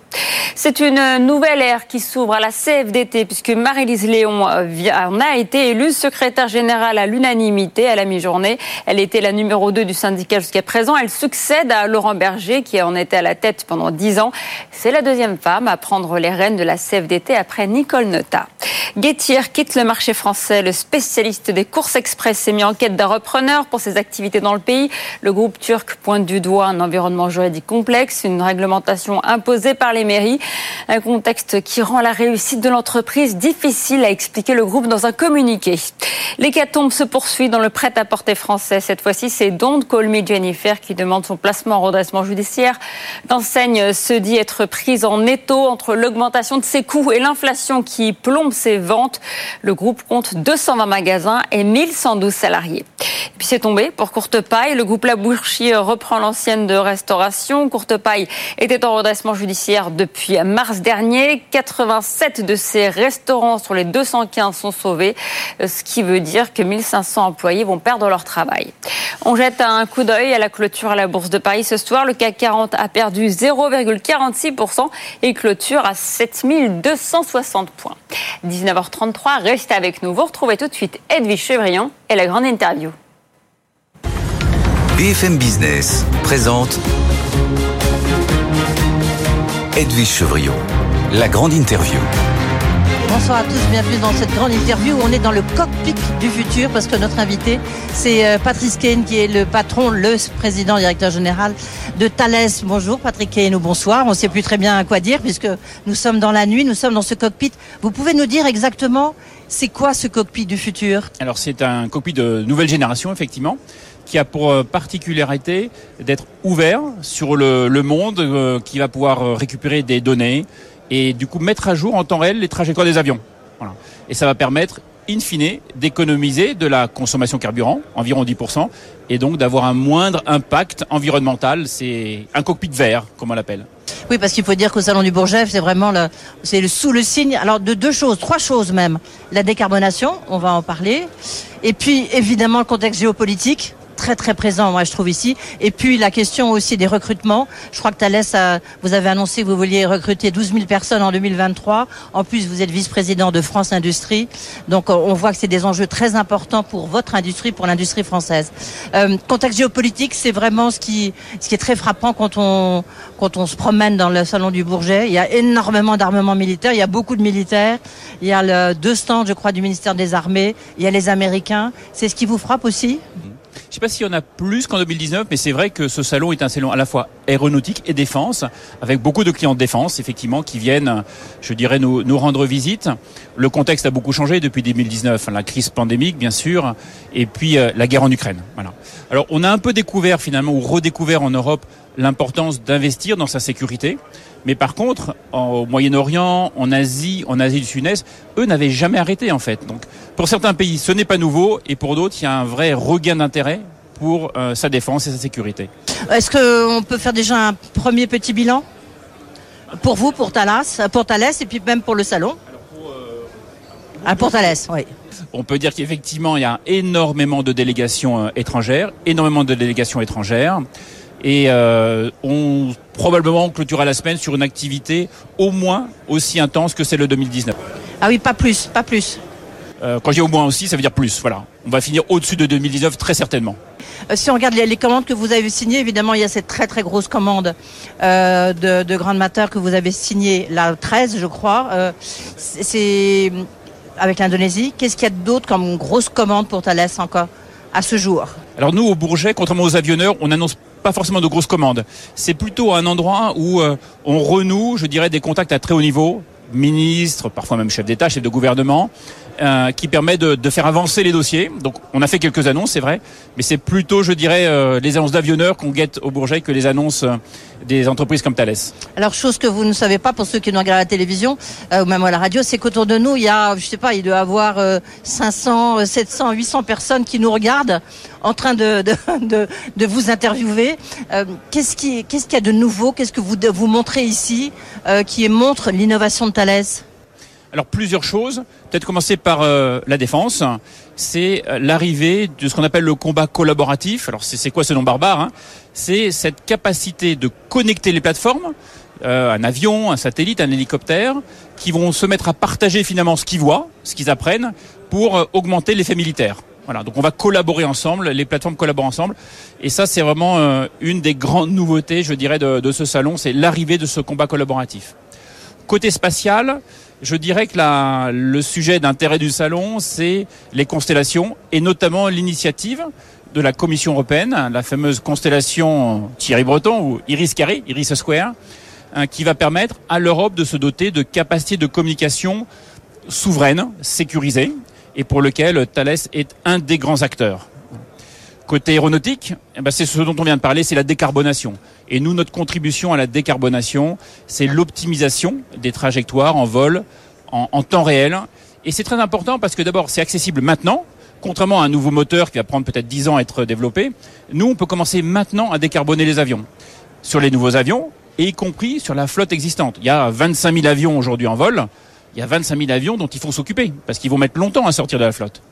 C'est une nouvelle ère qui s'ouvre à la CFDT puisque Marie-Lise Léon euh, en a été élue secrétaire générale à l'unanimité à la mi-journée. Elle était la numéro 2 du syndicat jusqu'à présent. Elle succède à Laurent Berger qui en était à la tête pendant 10 ans. C'est la deuxième femme à prendre les rênes de la CFDT après Nicole Nota. Getir quitte le marché français. Le spécialiste des courses express s'est mis en quête d'un repreneur pour ses activités dans le pays. Le groupe turc pointe du doigt un environnement juridique complexe, une réglementation imposée par les mairies, un contexte qui rend la réussite de l'entreprise difficile à expliquer le groupe dans un communiqué. L'hécatombe se poursuit dans le prêt-à-porter français. Cette fois-ci, c'est Don't Call Me Jennifer qui demande son placement en redressement judiciaire. L'enseigne se dit être prise en étau entre l'augmentation de ses coûts et l'inflation qui plombe ses ventes. Le groupe compte 220 magasins 1112 salariés. Et puis c'est tombé pour Courte Paille. Le groupe La Boucherie reprend l'ancienne de restauration. Courte Paille était en redressement judiciaire depuis mars dernier. 87 de ses restaurants sur les 215 sont sauvés, ce qui veut dire que 1500 employés vont perdre leur travail. On jette un coup d'œil à la clôture à la Bourse de Paris ce soir. Le CAC 40 a perdu 0,46% et clôture à 7260 points. 19h33, restez avec nous. Vous retrouvez tout de suite Edwige Chevrillon et la grande interview. BFM Business présente Edwige Chevrillon, la grande interview. Bonsoir à tous, bienvenue dans cette grande interview on est dans le cockpit du futur parce que notre invité c'est euh, Patrice Kane qui est le patron, le président directeur général de Thales. Bonjour Patrick Kane ou bonsoir, on ne sait plus très bien quoi dire puisque nous sommes dans la nuit, nous sommes dans ce cockpit. Vous pouvez nous dire exactement c'est quoi ce cockpit du futur? Alors c'est un cockpit de nouvelle génération effectivement qui a pour euh, particularité d'être ouvert sur le, monde, euh, qui va pouvoir récupérer des données et du coup mettre à jour en temps réel les trajectoires des avions. Voilà. Et ça va permettre, in fine, d'économiser de la consommation carburant, environ 10%, et donc d'avoir un moindre impact environnemental. C'est un cockpit vert, comme on l'appelle. Oui, parce qu'il faut dire qu'au Salon du Bourget, c'est vraiment le, c'est le, sous le signe, alors de deux choses, trois choses même. La décarbonation, on va en parler. Et puis, évidemment, le contexte géopolitique. Très très présent, moi je trouve ici. Et puis la question aussi des recrutements. Je crois que Thalès, vous avez annoncé que vous vouliez recruter 12 000 personnes en 2023. En plus, vous êtes vice-président de France Industrie. Donc on voit que c'est des enjeux très importants pour votre industrie, pour l'industrie française. Euh, contexte géopolitique, c'est vraiment ce qui, ce qui est très frappant quand on, quand on se promène dans le salon du Bourget. Il y a énormément d'armements militaires, il y a beaucoup de militaires. Il y a le, deux stands, je crois, du ministère des Armées. Il y a les Américains. C'est ce qui vous frappe aussi? Je ne sais pas s'il y en a plus qu'en 2019, mais c'est vrai que ce salon est un salon à la fois aéronautique et défense, avec beaucoup de clients de défense, effectivement, qui viennent, je dirais, nous, rendre visite. Le contexte a beaucoup changé depuis 2019, la crise pandémique, bien sûr, et puis euh, la guerre en Ukraine. Voilà. Alors, on a un peu découvert, finalement, ou redécouvert en Europe l'importance d'investir dans sa sécurité. Mais par contre, au Moyen-Orient, en Asie, en Asie du Sud-Est, eux n'avaient jamais arrêté en fait. Donc, pour certains pays, ce n'est pas nouveau, et pour d'autres, il y a un vrai regain d'intérêt pour euh, sa défense et sa sécurité. Est-ce qu'on peut faire déjà un premier petit bilan? Pour vous, pour Thalès, pour Thalès et puis même pour le salon? Ah, Pour Thalès, oui. On peut dire qu'effectivement, il y a énormément de délégations euh, étrangères, énormément de délégations étrangères. Et euh, on probablement clôturera la semaine sur une activité au moins aussi intense que celle de 2019. Ah oui, pas plus, pas plus. Euh, quand je dis au moins aussi, ça veut dire plus. Voilà, on va finir au-dessus de 2019 très certainement. Euh, si on regarde les, commandes que vous avez signées, évidemment, il y a cette très très grosse commande euh, de, de Grande que vous avez signée, la 13, je crois. Euh, c'est avec l'Indonésie. Qu'est-ce qu'il y a d'autre comme grosse commande pour Thales encore? Alors nous, au Bourget, contrairement aux avionneurs, on annonce pas forcément de grosses commandes. C'est plutôt un endroit où euh, on renoue, je dirais, des contacts à très haut niveau, ministres, parfois même chefs d'État, chefs de gouvernement, euh, qui permet de, faire avancer les dossiers. Donc on a fait quelques annonces, c'est vrai, mais c'est plutôt, je dirais, euh, les annonces d'avionneurs qu'on guette au Bourget que les annonces euh, des entreprises comme Thales. Alors chose que vous ne savez pas pour ceux qui nous regardent à la télévision ou même à la radio, c'est qu'autour de nous, il y a, je sais pas, il doit y avoir 500, 700, 800 personnes qui nous regardent en train de, de vous interviewer. qu'est-ce qui, qu'est-ce qu'il y a de nouveau? Qu'est-ce que vous vous montrez ici qui montre l'innovation de Thales? Alors plusieurs choses. Peut-être commencer par euh, la défense. C'est euh, l'arrivée de ce qu'on appelle le combat collaboratif. Alors c'est quoi ce nom barbare hein? C'est cette capacité de connecter les plateformes, euh, un avion, un satellite, un hélicoptère, qui vont se mettre à partager finalement ce qu'ils voient, ce qu'ils apprennent, pour augmenter l'effet militaire. Voilà, donc on va collaborer ensemble, les plateformes collaborent ensemble, et ça c'est vraiment une des grandes nouveautés, je dirais, de ce salon, c'est l'arrivée de ce combat collaboratif. Côté spatial, je dirais que le sujet d'intérêt du salon, c'est les constellations et notamment l'initiative de la Commission européenne, la fameuse constellation Thierry Breton ou Iris Carré, Iris Square, hein, qui va permettre à l'Europe de se doter de capacités de communication souveraines, sécurisées, et pour lequel Thales est un des grands acteurs. Côté aéronautique, eh ben, c'est ce dont on vient de parler, c'est la décarbonation. Et nous, notre contribution à la décarbonation, c'est l'optimisation des trajectoires en vol en, temps réel. Et c'est très important parce que d'abord, c'est accessible maintenant, contrairement à un nouveau moteur qui va prendre peut-être 10 ans à être développé. Nous, on peut commencer maintenant à décarboner les avions. Sur les nouveaux avions, et y compris sur la flotte existante. Il y a 25 000 avions aujourd'hui en vol. Il y a 25 000 avions dont il faut s'occuper parce qu'ils vont mettre longtemps à sortir de la flotte.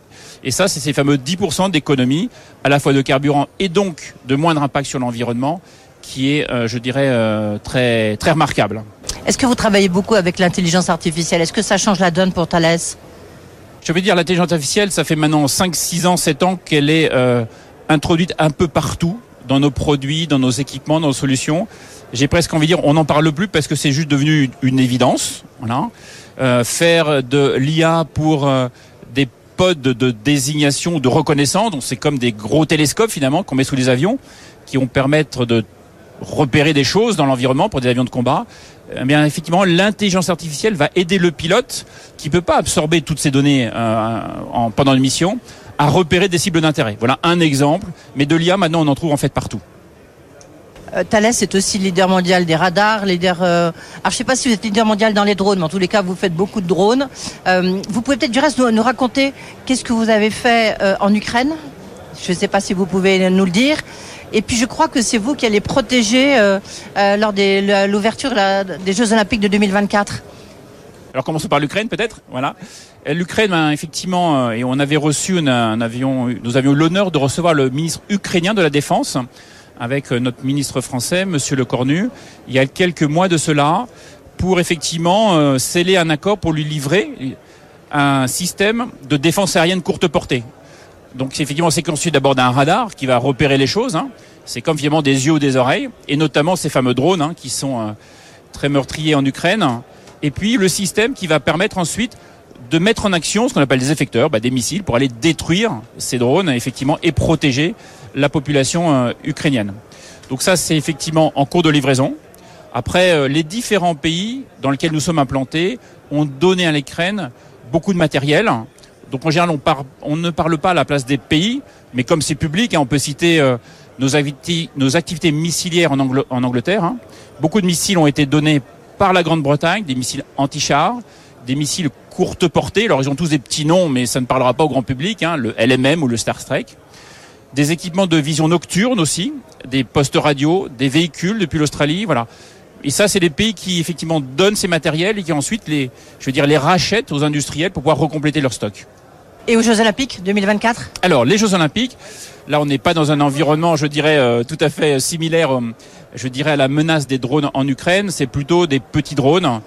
Et ça, c'est ces fameux 10% d'économie, à la fois de carburant et donc de moindre impact sur l'environnement, qui est, euh, je dirais, euh, très, très remarquable. Est-ce que vous travaillez beaucoup avec l'intelligence artificielle? Est-ce que ça change la donne pour Thales? Je veux dire, l'intelligence artificielle, ça fait maintenant 5, 6 ans, 7 ans qu'elle est euh, introduite un peu partout, dans nos produits, dans nos équipements, dans nos solutions. J'ai presque envie de dire, on n'en parle plus parce que c'est juste devenu une évidence. Voilà. Faire de l'IA pour pods de désignation, de reconnaissance, donc c'est comme des gros télescopes finalement qu'on met sous les avions, qui vont permettre de repérer des choses dans l'environnement pour des avions de combat. Eh bien effectivement, l'intelligence artificielle va aider le pilote qui peut pas absorber toutes ces données euh, en, pendant une mission à repérer des cibles d'intérêt. Voilà un exemple, mais de l'IA maintenant on en trouve en fait partout. Euh, Thales est aussi leader mondial des radars, leader. Euh... Alors je sais pas si vous êtes leader mondial dans les drones, mais en tous les cas vous faites beaucoup de drones. Euh, vous pouvez peut-être du reste nous, raconter qu'est-ce que vous avez fait euh, en Ukraine? Je ne sais pas si vous pouvez nous le dire. Et puis je crois que c'est vous qui allez protéger lors de l'ouverture des Jeux Olympiques de 2024. Alors commençons par l'Ukraine peut-être? Voilà. L'Ukraine, ben, effectivement, et on avait reçu un, avion, nous avions eu l'honneur de recevoir le ministre ukrainien de la Défense avec euh, notre ministre français, Monsieur Le Cornu, il y a quelques mois de cela, pour effectivement euh, sceller un accord pour lui livrer un système de défense aérienne courte portée. Donc effectivement c'est conçu d'abord d'un radar qui va repérer les choses. Hein. C'est comme finalement des yeux ou des oreilles, et notamment ces fameux drones hein, qui sont euh, très meurtriers en Ukraine. Et puis le système qui va permettre ensuite de mettre en action ce qu'on appelle des effecteurs, bah, des missiles, pour aller détruire ces drones effectivement et protéger la population euh, ukrainienne. Donc ça c'est effectivement en cours de livraison. Après, euh, les différents pays dans lesquels nous sommes implantés ont donné à l'Ukraine beaucoup de matériel. Donc en général, on, ne parle pas à la place des pays, mais comme c'est public, hein, on peut citer euh, nos, acti- nos activités missilières en, Angl- en Angleterre. hein. Beaucoup de missiles ont été donnés par la Grande-Bretagne, des missiles anti-chars, des missiles courte portée. Alors ils ont tous des petits noms, mais ça ne parlera pas au grand public, hein, le LMM ou le Starstreak. Des équipements de vision nocturne aussi, des postes radio, des véhicules depuis l'Australie, voilà. Et ça, c'est des pays qui effectivement donnent ces matériels et qui ensuite les, je veux dire, les rachètent aux industriels pour pouvoir recompléter leur stock. Et aux Jeux Olympiques 2024 Alors, les Jeux Olympiques, là, on n'est pas dans un environnement, je dirais, euh, tout à fait similaire, euh, je dirais, à la menace des drones en Ukraine. C'est plutôt des petits drones.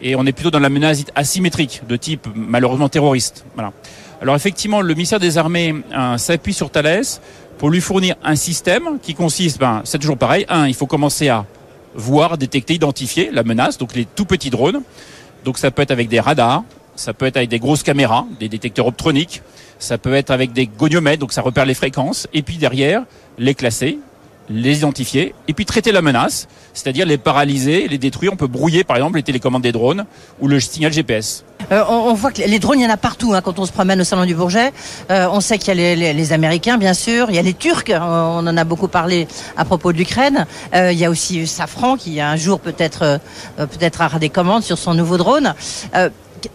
Et on est plutôt dans la menace asymétrique, de type, malheureusement, terroriste. Voilà. Alors, effectivement, le ministère des Armées euh, s'appuie sur Thales pour lui fournir un système qui consiste, ben, c'est toujours pareil. Un, il faut commencer à voir, détecter, identifier la menace, donc les tout petits drones. Donc ça peut être avec des radars, ça peut être avec des grosses caméras, des détecteurs optroniques, ça peut être avec des goniomètres, donc ça repère les fréquences, et puis derrière, les classer, les identifier, et puis traiter la menace, c'est-à-dire les paralyser, les détruire. On peut brouiller par exemple les télécommandes des drones ou le signal GPS. Euh, on, voit que les drones, il y en a partout hein, quand on se promène au salon du Bourget. Euh, on sait qu'il y a les, Américains, bien sûr. Il y a les Turcs. euh, On en a beaucoup parlé à propos de l'Ukraine. Euh, il y a aussi Safran qui un jour peut-être peut-être aura des commandes sur son nouveau drone. Qu-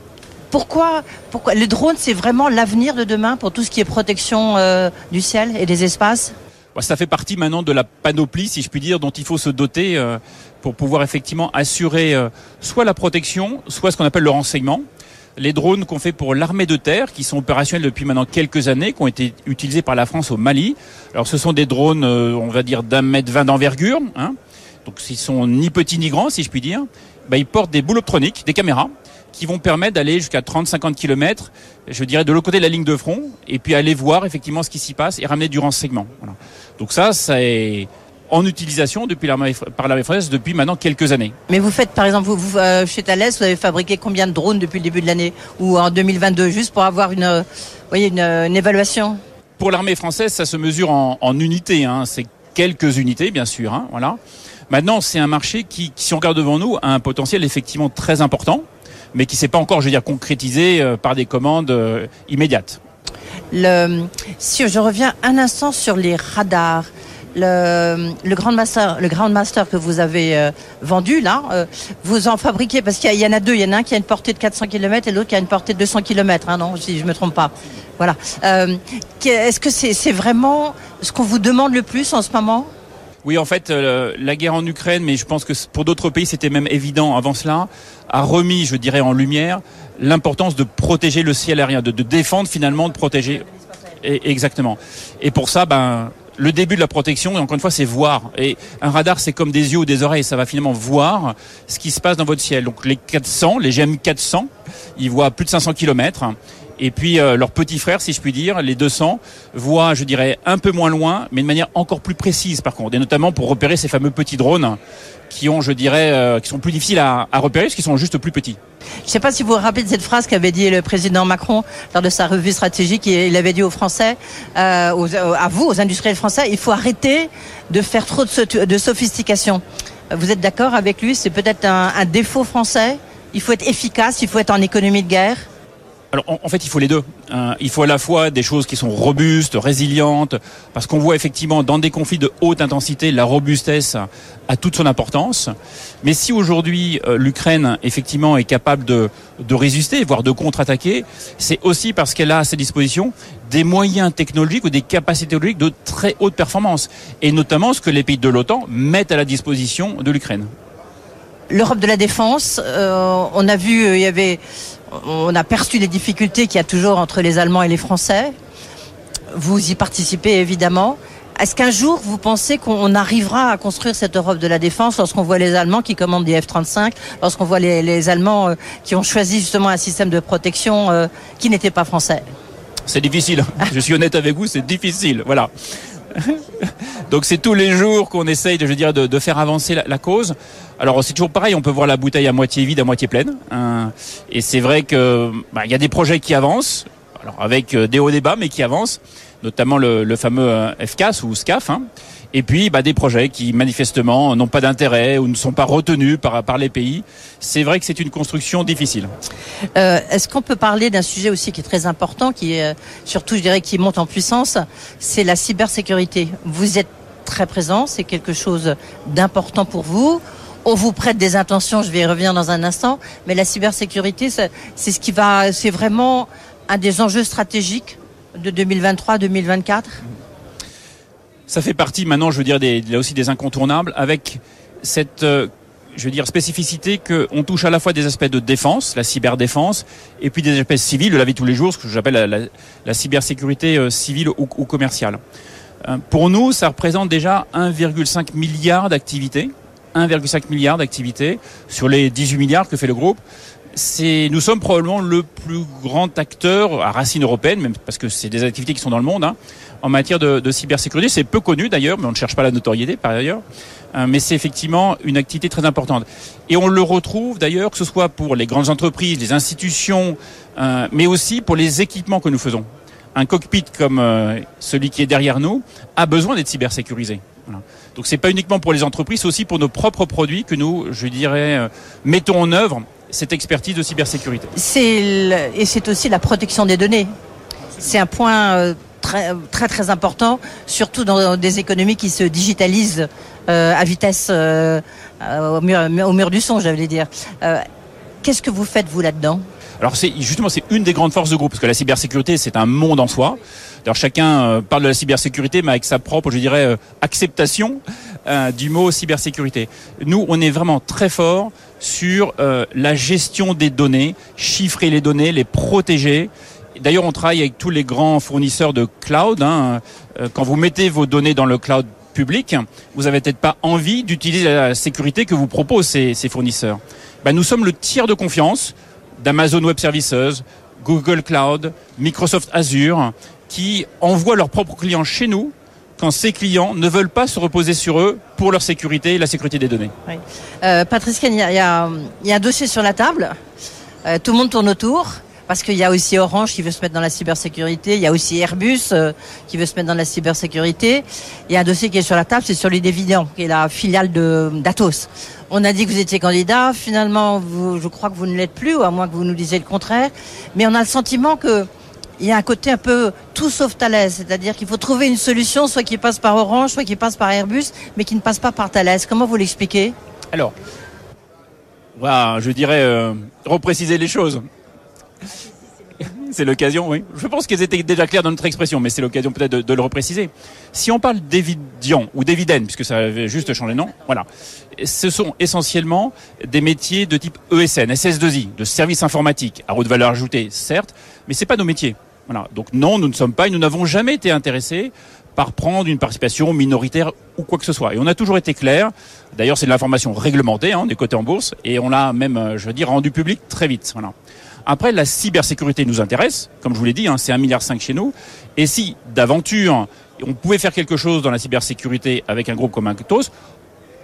pourquoi, pourquoi le drone, c'est vraiment l'avenir de demain pour tout ce qui est protection du ciel et des espaces? Ça fait partie maintenant de la panoplie, si je puis dire, dont il faut se doter euh, pour pouvoir effectivement assurer euh, soit la protection, soit ce qu'on appelle le renseignement. Les drones qu'on fait pour l'armée de terre, qui sont opérationnels depuis maintenant quelques années, qui ont été utilisés par la France au Mali. Alors ce sont des drones, euh, on va dire, d'un mètre vingt d'envergure. Hein. Donc ils sont ni petits ni grands, si je puis dire. Bah, ils portent des boules optroniques, des caméras, qui vont permettre d'aller jusqu'à 30-50 km, je dirais, de l'autre côté de la ligne de front, et puis aller voir effectivement ce qui s'y passe et ramener du renseignement. Voilà. Donc ça, c'est en utilisation depuis l'armée, par l'armée française depuis maintenant quelques années. Mais vous faites, par exemple, vous, vous, euh, chez Thales, vous avez fabriqué combien de drones depuis le début de l'année ou en 2022, juste pour avoir une, euh, voyez, une, euh, une évaluation? Pour l'armée française, ça se mesure en, en unités. Hein. C'est quelques unités, bien sûr. Hein, voilà. Maintenant, c'est un marché qui, qui, si on regarde devant nous, a un potentiel effectivement très important, mais qui s'est pas encore, je veux dire, concrétisé euh, par des commandes euh, immédiates. Le, si je reviens un instant sur les radars, le, le Grand Master, que vous avez euh, vendu là, vous en fabriquez parce qu'il y, en a deux. Il y en a un qui a une portée de 400 km et l'autre qui a une portée de 200 km. Hein, non, si je me trompe pas. Voilà. Est-ce que c'est vraiment ce qu'on vous demande le plus en ce moment? Oui, en fait, euh, la guerre en Ukraine, mais je pense que pour d'autres pays, c'était même évident avant cela, a remis, je dirais, en lumière l'importance de protéger le ciel aérien, de, de défendre finalement, de protéger. Et, exactement. Et pour ça, ben, le début de la protection, et encore une fois, c'est voir. Et un radar, c'est comme des yeux ou des oreilles, ça va finalement voir ce qui se passe dans votre ciel. Donc les 400, les GM 400, ils voient plus de 500 kilomètres. Et puis euh, leurs petits frères, si je puis dire, les 200, voient, je dirais, un peu moins loin, mais de manière encore plus précise par contre, et notamment pour repérer ces fameux petits drones qui ont, je dirais, euh, qui sont plus difficiles à, repérer parce qu'ils sont juste plus petits. Je ne sais pas si vous vous rappelez de cette phrase qu'avait dit le président Macron lors de sa revue stratégique. Il avait dit aux Français, euh, à vous, aux industriels français, il faut arrêter de faire trop de, sophistication. Vous êtes d'accord avec lui? C'est peut-être un défaut français. Il faut être efficace, il faut être en économie de guerre. Alors en, fait, il faut les deux. Hein. Il faut à la fois des choses qui sont robustes, résilientes, parce qu'on voit effectivement dans des conflits de haute intensité, la robustesse a toute son importance. Mais si aujourd'hui euh, l'Ukraine effectivement est capable de, de résister, voire de contre-attaquer, c'est aussi parce qu'elle a à sa disposition des moyens technologiques ou des capacités technologiques de très haute performance, et notamment ce que les pays de l'OTAN mettent à la disposition de l'Ukraine. L'Europe de la défense, euh, on a vu, euh, il y avait, on a perçu les difficultés qu'il y a toujours entre les Allemands et les Français. Vous y participez évidemment. Est-ce qu'un jour, vous pensez qu'on arrivera à construire cette Europe de la défense lorsqu'on voit les Allemands qui commandent des F-35, lorsqu'on voit les, les Allemands euh, qui ont choisi justement un système de protection qui n'était pas français? C'est difficile. Je suis honnête avec vous, c'est difficile. Voilà. Donc c'est tous les jours qu'on essaye, de, je dirais, de, de faire avancer la, la cause. Alors c'est toujours pareil, on peut voir la bouteille à moitié vide, à moitié pleine. hein. et c'est vrai que bah, il y a des projets qui avancent, alors avec euh, des hauts débats, mais qui avancent, notamment le, le fameux euh, FCAS ou SCAF. hein. Et puis bah, des projets qui manifestement n'ont pas d'intérêt ou ne sont pas retenus par, les pays. C'est vrai que c'est une construction difficile. Euh, Est-ce qu'on peut parler d'un sujet aussi qui est très important, qui est euh, surtout, je dirais, qui monte en puissance, c'est la cybersécurité. Vous êtes très présent, c'est quelque chose d'important pour vous. On vous prête des intentions, je vais y revenir dans un instant, mais la cybersécurité, c'est ce qui va, c'est vraiment un des enjeux stratégiques de 2023-2024. Ça fait partie maintenant, je veux dire, des, là aussi des incontournables, avec cette, euh, je veux dire, spécificité qu'on touche à la fois des aspects de défense, la cyberdéfense, et puis des aspects civils de la vie de tous les jours, ce que j'appelle la, la, la cybersécurité euh, civile ou, ou commerciale. Euh, Pour nous, ça représente déjà 1,5 milliard d'activités, 1,5 milliard d'activités sur les 18 milliards que fait le groupe. C'est, nous sommes probablement le plus grand acteur à racine européenne, même parce que c'est des activités qui sont dans le monde, hein, en matière de, cybersécurité. C'est peu connu d'ailleurs, mais on ne cherche pas la notoriété par ailleurs. Euh, mais c'est effectivement une activité très importante. Et on le retrouve d'ailleurs, que ce soit pour les grandes entreprises, les institutions, euh, mais aussi pour les équipements que nous faisons. Un cockpit comme euh, celui qui est derrière nous a besoin d'être cybersécurisé. Voilà. Donc c'est pas uniquement pour les entreprises, c'est aussi pour nos propres produits que nous, je dirais, mettons en œuvre cette expertise de cybersécurité. C'est et c'est aussi la protection des données. C'est un point très très important, surtout dans des économies qui se digitalisent euh, à vitesse euh, euh, au, mur, du son, j'allais dire. Qu'est-ce que vous faites vous là-dedans? Alors c'est justement c'est une des grandes forces de groupe parce que la cybersécurité c'est un monde en soi. Alors chacun parle de la cybersécurité mais avec sa propre je dirais acceptation du mot cybersécurité. Nous on est vraiment très fort sur la gestion des données, chiffrer les données, les protéger. D'ailleurs on travaille avec tous les grands fournisseurs de cloud. hein. Euh, Quand vous mettez vos données dans le cloud public, vous avez peut-être pas envie d'utiliser la sécurité que vous proposent ces, fournisseurs. Ben, nous sommes le tiers de confiance d'Amazon Web Services, Google Cloud, Microsoft Azure, qui envoient leurs propres clients chez nous quand ces clients ne veulent pas se reposer sur eux pour leur sécurité et la sécurité des données. Euh, Patrice il y a, y y a un dossier sur la table. Euh, tout le monde tourne autour. Parce qu'il y a aussi Orange qui veut se mettre dans la cybersécurité, il y a aussi Airbus euh, qui veut se mettre dans la cybersécurité. Il y a un dossier qui est sur la table, c'est sur l'Idévident, qui est la filiale de d'Atos. On a dit que vous étiez candidat, finalement, je crois que vous ne l'êtes plus, à moins que vous nous disiez le contraire. Mais on a le sentiment que il y a un côté un peu tout sauf Thales, c'est-à-dire qu'il faut trouver une solution, soit qui passe par Orange, soit qui passe par Airbus, mais qui ne passe pas par Thales. Comment vous l'expliquez? Alors, voilà, je dirais euh, repréciser les choses. C'est l'occasion, oui. Je pense qu'elles étaient déjà claires dans notre expression, mais c'est l'occasion peut-être de, le repréciser. Si on parle d'Evidian ou d'Eviden, puisque ça avait juste changé de nom, voilà. Ce sont essentiellement des métiers de type ESN, SS2I, de services informatiques, à haute valeur ajoutée, certes, mais c'est pas nos métiers. Voilà. Donc non, nous ne sommes pas et nous n'avons jamais été intéressés par prendre une participation minoritaire ou quoi que ce soit. Et on a toujours été clair. D'ailleurs, c'est de l'information réglementée, hein, est coté en bourse, et on l'a même, euh, je veux dire, rendu public très vite. Voilà. Après, la cybersécurité nous intéresse, comme je vous l'ai dit, hein, c'est 1,5 milliard chez nous. Et si, d'aventure, on pouvait faire quelque chose dans la cybersécurité avec un groupe comme Atos,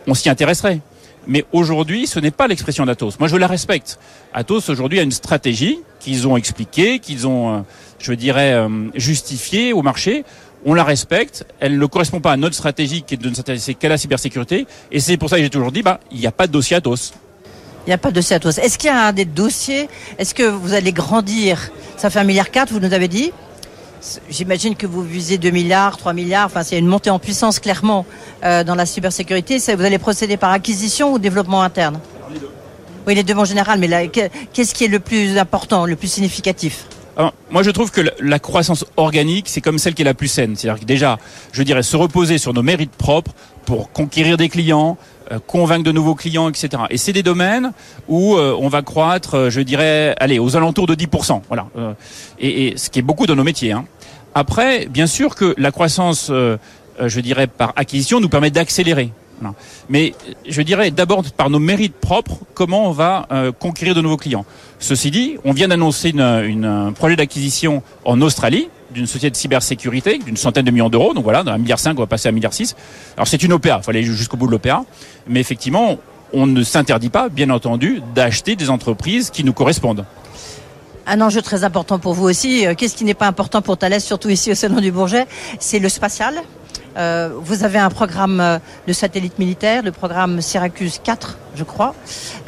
on s'y intéresserait. Mais aujourd'hui, ce n'est pas l'expression d'Atos. Moi, je la respecte. Atos, aujourd'hui, a une stratégie qu'ils ont expliquée, qu'ils ont, euh, je dirais, euh, justifiée au marché. On la respecte. Elle ne correspond pas à notre stratégie qui est de ne s'intéresser qu'à la cybersécurité. Et c'est pour ça que j'ai toujours dit, bah, il n'y a pas de dossier Atos. Il n'y a pas de à tous. Est-ce qu'il y a un des dossiers Est-ce que vous allez grandir? Ça fait un milliard quatre, vous nous avez dit. J'imagine que vous visez 2 milliards, 3 milliards. Enfin, c'est une montée en puissance clairement euh, dans la cybersécurité. Vous allez procéder par acquisition ou développement interne? Oui, les deux en général. Mais qu'est-ce qui est le plus important, le plus significatif? Moi, je trouve que la- croissance organique, c'est comme celle qui est la plus saine. C'est-à-dire que déjà, je dirais, se reposer sur nos mérites propres pour conquérir des clients, convaincre de nouveaux clients, etc. Et c'est des domaines où euh, on va croître, euh, je dirais, allez, aux alentours de 10%. Voilà. Euh, et, et ce qui est beaucoup dans nos métiers. hein. Après, bien sûr que la croissance, euh, euh, je dirais, par acquisition nous permet d'accélérer. Mais euh, je dirais d'abord par nos mérites propres, comment on va euh, conquérir de nouveaux clients. Ceci dit, on vient d'annoncer un projet d'acquisition en Australie d'une société de cybersécurité d'une centaine de millions d'euros. Donc voilà, d'un milliard cinq, on va passer à un milliard six. Alors c'est une opéra, il fallait jusqu'au bout de l'opéra. Mais effectivement, on ne s'interdit pas, bien entendu, d'acheter des entreprises qui nous correspondent. Un enjeu très important pour vous aussi. euh, Qu'est-ce qui n'est pas important pour Thales, surtout ici au Salon du Bourget? C'est le spatial. Euh, vous avez un programme euh, de satellite militaire, le programme Syracuse 4, je crois.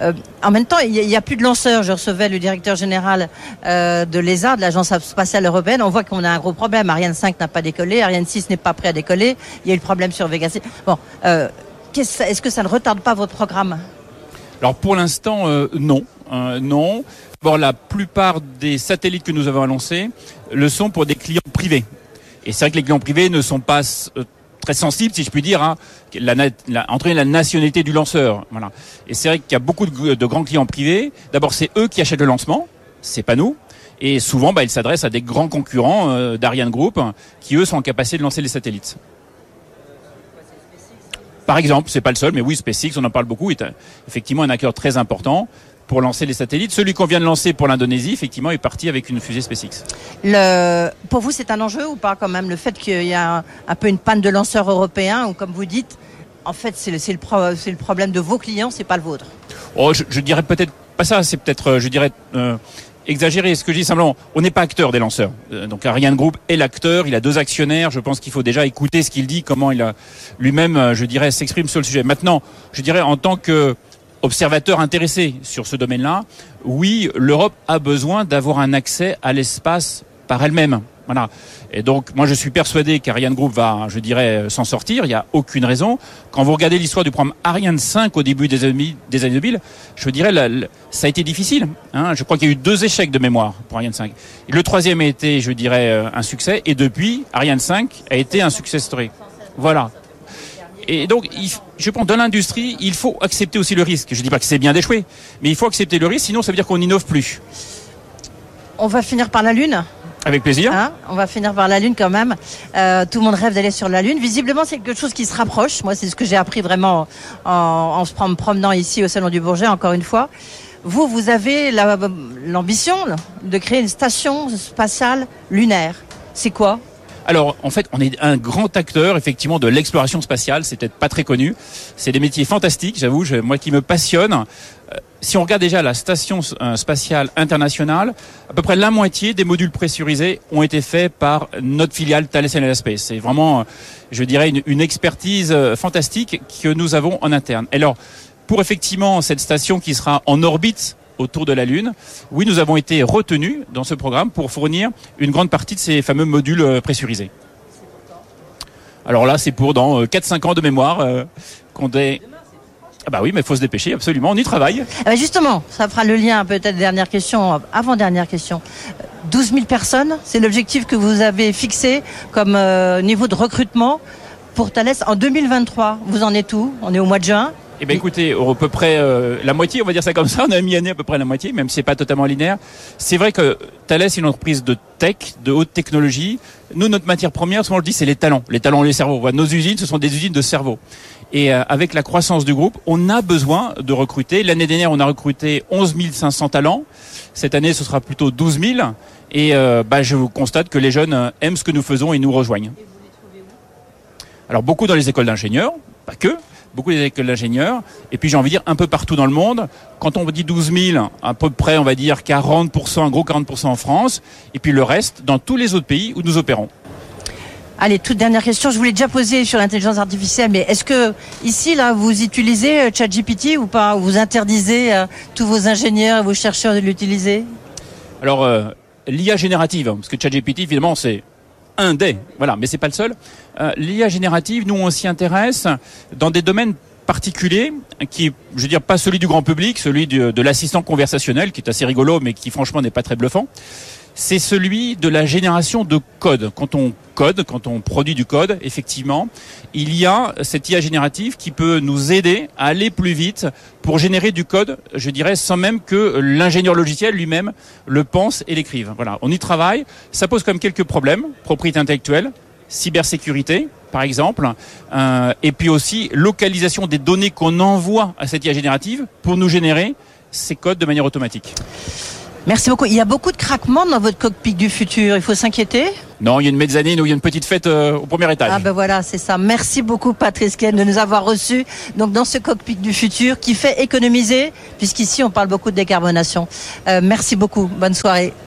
Euh, en même temps, il n'y a, plus de lanceurs. Je recevais le directeur général de l'ESA, de l'Agence spatiale européenne. On voit qu'on a un gros problème. Ariane 5 n'a pas décollé, Ariane 6 n'est pas prêt à décoller. Il y a eu le problème sur Vega. Bon, est-ce est -ce que ça ne retarde pas votre programme? Alors pour l'instant, non. Euh, non. Bon, la plupart des satellites que nous avons annoncés le sont pour des clients privés. Et c'est vrai que les clients privés ne sont pas euh, très sensibles, si je puis dire, à la, la, entre la nationalité du lanceur. Voilà. Et c'est vrai qu'il y a beaucoup de, de grands clients privés. D'abord, c'est eux qui achètent le lancement, c'est pas nous. Et souvent, bah, ils s'adressent à des grands concurrents euh, d'Ariane Group qui, eux, sont en capacité de lancer les satellites. Par exemple, c'est pas le seul, mais oui, SpaceX, on en parle beaucoup, est effectivement un acteur très important pour lancer les satellites. Celui qu'on vient de lancer pour l'Indonésie, effectivement, est parti avec une fusée SpaceX. Le... Pour vous, c'est un enjeu ou pas quand même le fait qu'il y a un, un, peu une panne de lanceurs européens ou comme vous dites, en fait, c'est le, le, pro... le, problème de vos clients, c'est pas le vôtre? Oh, je, je dirais peut-être pas ça. C'est peut-être, je dirais. Euh, exagéré. Ce que je dis simplement, on n'est pas acteur des lanceurs. Euh, donc Ariane Group est l'acteur, il a deux actionnaires. Je pense qu'il faut déjà écouter ce qu'il dit, comment il a lui-même, euh, je dirais, s'exprime sur le sujet. Maintenant, je dirais en tant que observateur intéressé sur ce domaine-là, oui, l'Europe a besoin d'avoir un accès à l'espace par elle-même. Voilà. Et donc, moi, je suis persuadé qu'Ariane Group va, je dirais, s'en sortir. Il n'y a aucune raison. Quand vous regardez l'histoire du programme Ariane 5 au début des années, des années 2000, je dirais, ça a été difficile. Hein. Je crois qu'il y a eu deux échecs de mémoire pour Ariane 5. Et le troisième a été, je dirais, un succès. Et depuis, Ariane 5 a été un success story. Voilà. Et donc, je pense, dans l'industrie, il faut accepter aussi le risque. Je ne dis pas que c'est bien d'échouer, mais il faut accepter le risque, sinon ça veut dire qu'on n'innove plus. On va finir par la Lune avec plaisir. Hein on va finir par la Lune quand même. Euh, tout le monde rêve d'aller sur la Lune. Visiblement, c'est quelque chose qui se rapproche. Moi, c'est ce que j'ai appris vraiment en, en se promenant ici au Salon du Bourget, encore une fois. Vous, vous avez l'ambition de créer une station spatiale lunaire. C'est quoi? Alors, en fait, on est un grand acteur, effectivement, de l'exploration spatiale. C'est peut-être pas très connu. C'est des métiers fantastiques, j'avoue, moi qui me passionne. Euh, si on regarde déjà la station euh, spatiale internationale, à peu près la moitié des modules pressurisés ont été faits par notre filiale Thales Alenia Space. C'est vraiment, je dirais, une, une, expertise euh, fantastique que nous avons en interne. Alors, pour effectivement cette station qui sera en orbite autour de la Lune. Oui, nous avons été retenus dans ce programme pour fournir une grande partie de ces fameux modules euh, pressurisés. Alors là, c'est pour dans 4-5 ans de mémoire euh, qu'on est... Ah bah oui, mais il faut se dépêcher, absolument, on y travaille. Ah bah justement, ça fera le lien, peut-être dernière question, avant-dernière question. 12 000 personnes, c'est l'objectif que vous avez fixé comme euh, niveau de recrutement pour Thales en 2023. Vous en êtes où? On est au mois de juin eh bien, écoutez, à peu près euh, la moitié, on va dire ça comme ça. On a mis année à peu près la moitié, même si c'est pas totalement linéaire. C'est vrai que Thales est une entreprise de tech, de haute technologie. Nous, notre matière première, souvent on le dit, c'est les talents. Les talents, les cerveaux. Nos usines, ce sont des usines de cerveaux. Et euh, avec la croissance du groupe, on a besoin de recruter. L'année dernière, on a recruté 11 500 talents. Cette année, ce sera plutôt 12 000. Et euh, bah, je vous constate que les jeunes aiment ce que nous faisons et nous rejoignent. Alors beaucoup dans les écoles d'ingénieurs, pas que, beaucoup des écoles d'ingénieurs, et puis j'ai envie de dire un peu partout dans le monde. Quand on dit 12 000, à peu près, on va dire 40%, un gros 40% en France, et puis le reste dans tous les autres pays où nous opérons. Allez, toute dernière question, je voulais déjà poser sur l'intelligence artificielle, mais est-ce que ici, là, vous utilisez ChatGPT ou pas? Vous interdisez à tous vos ingénieurs et vos chercheurs de l'utiliser? Alors, euh, l'IA générative, parce que ChatGPT, évidemment, c'est un des, voilà, mais c'est pas le seul. Euh, L'IA générative, nous, on s'y intéresse dans des domaines particuliers qui, je veux dire, pas celui du grand public, celui de, de l'assistant conversationnel, qui est assez rigolo, mais qui franchement n'est pas très bluffant. C'est celui de la génération de code. Quand on code, quand on produit du code, effectivement, il y a cette IA générative qui peut nous aider à aller plus vite pour générer du code, je dirais, sans même que l'ingénieur logiciel lui-même le pense et l'écrive. Voilà, on y travaille. Ça pose quand même quelques problèmes, propriété intellectuelle, cybersécurité, par exemple, euh, et puis aussi localisation des données qu'on envoie à cette IA générative pour nous générer ces codes de manière automatique. Merci beaucoup. Il y a beaucoup de craquements dans votre cockpit du futur. Il faut s'inquiéter Non, il y a une mezzanine où il y a une petite fête euh, au premier étage. Ah ben voilà, c'est ça. Merci beaucoup Patrice Ken de nous avoir reçus donc dans ce cockpit du futur qui fait économiser, puisqu'ici on parle beaucoup de décarbonation. Euh, merci beaucoup. Bonne soirée.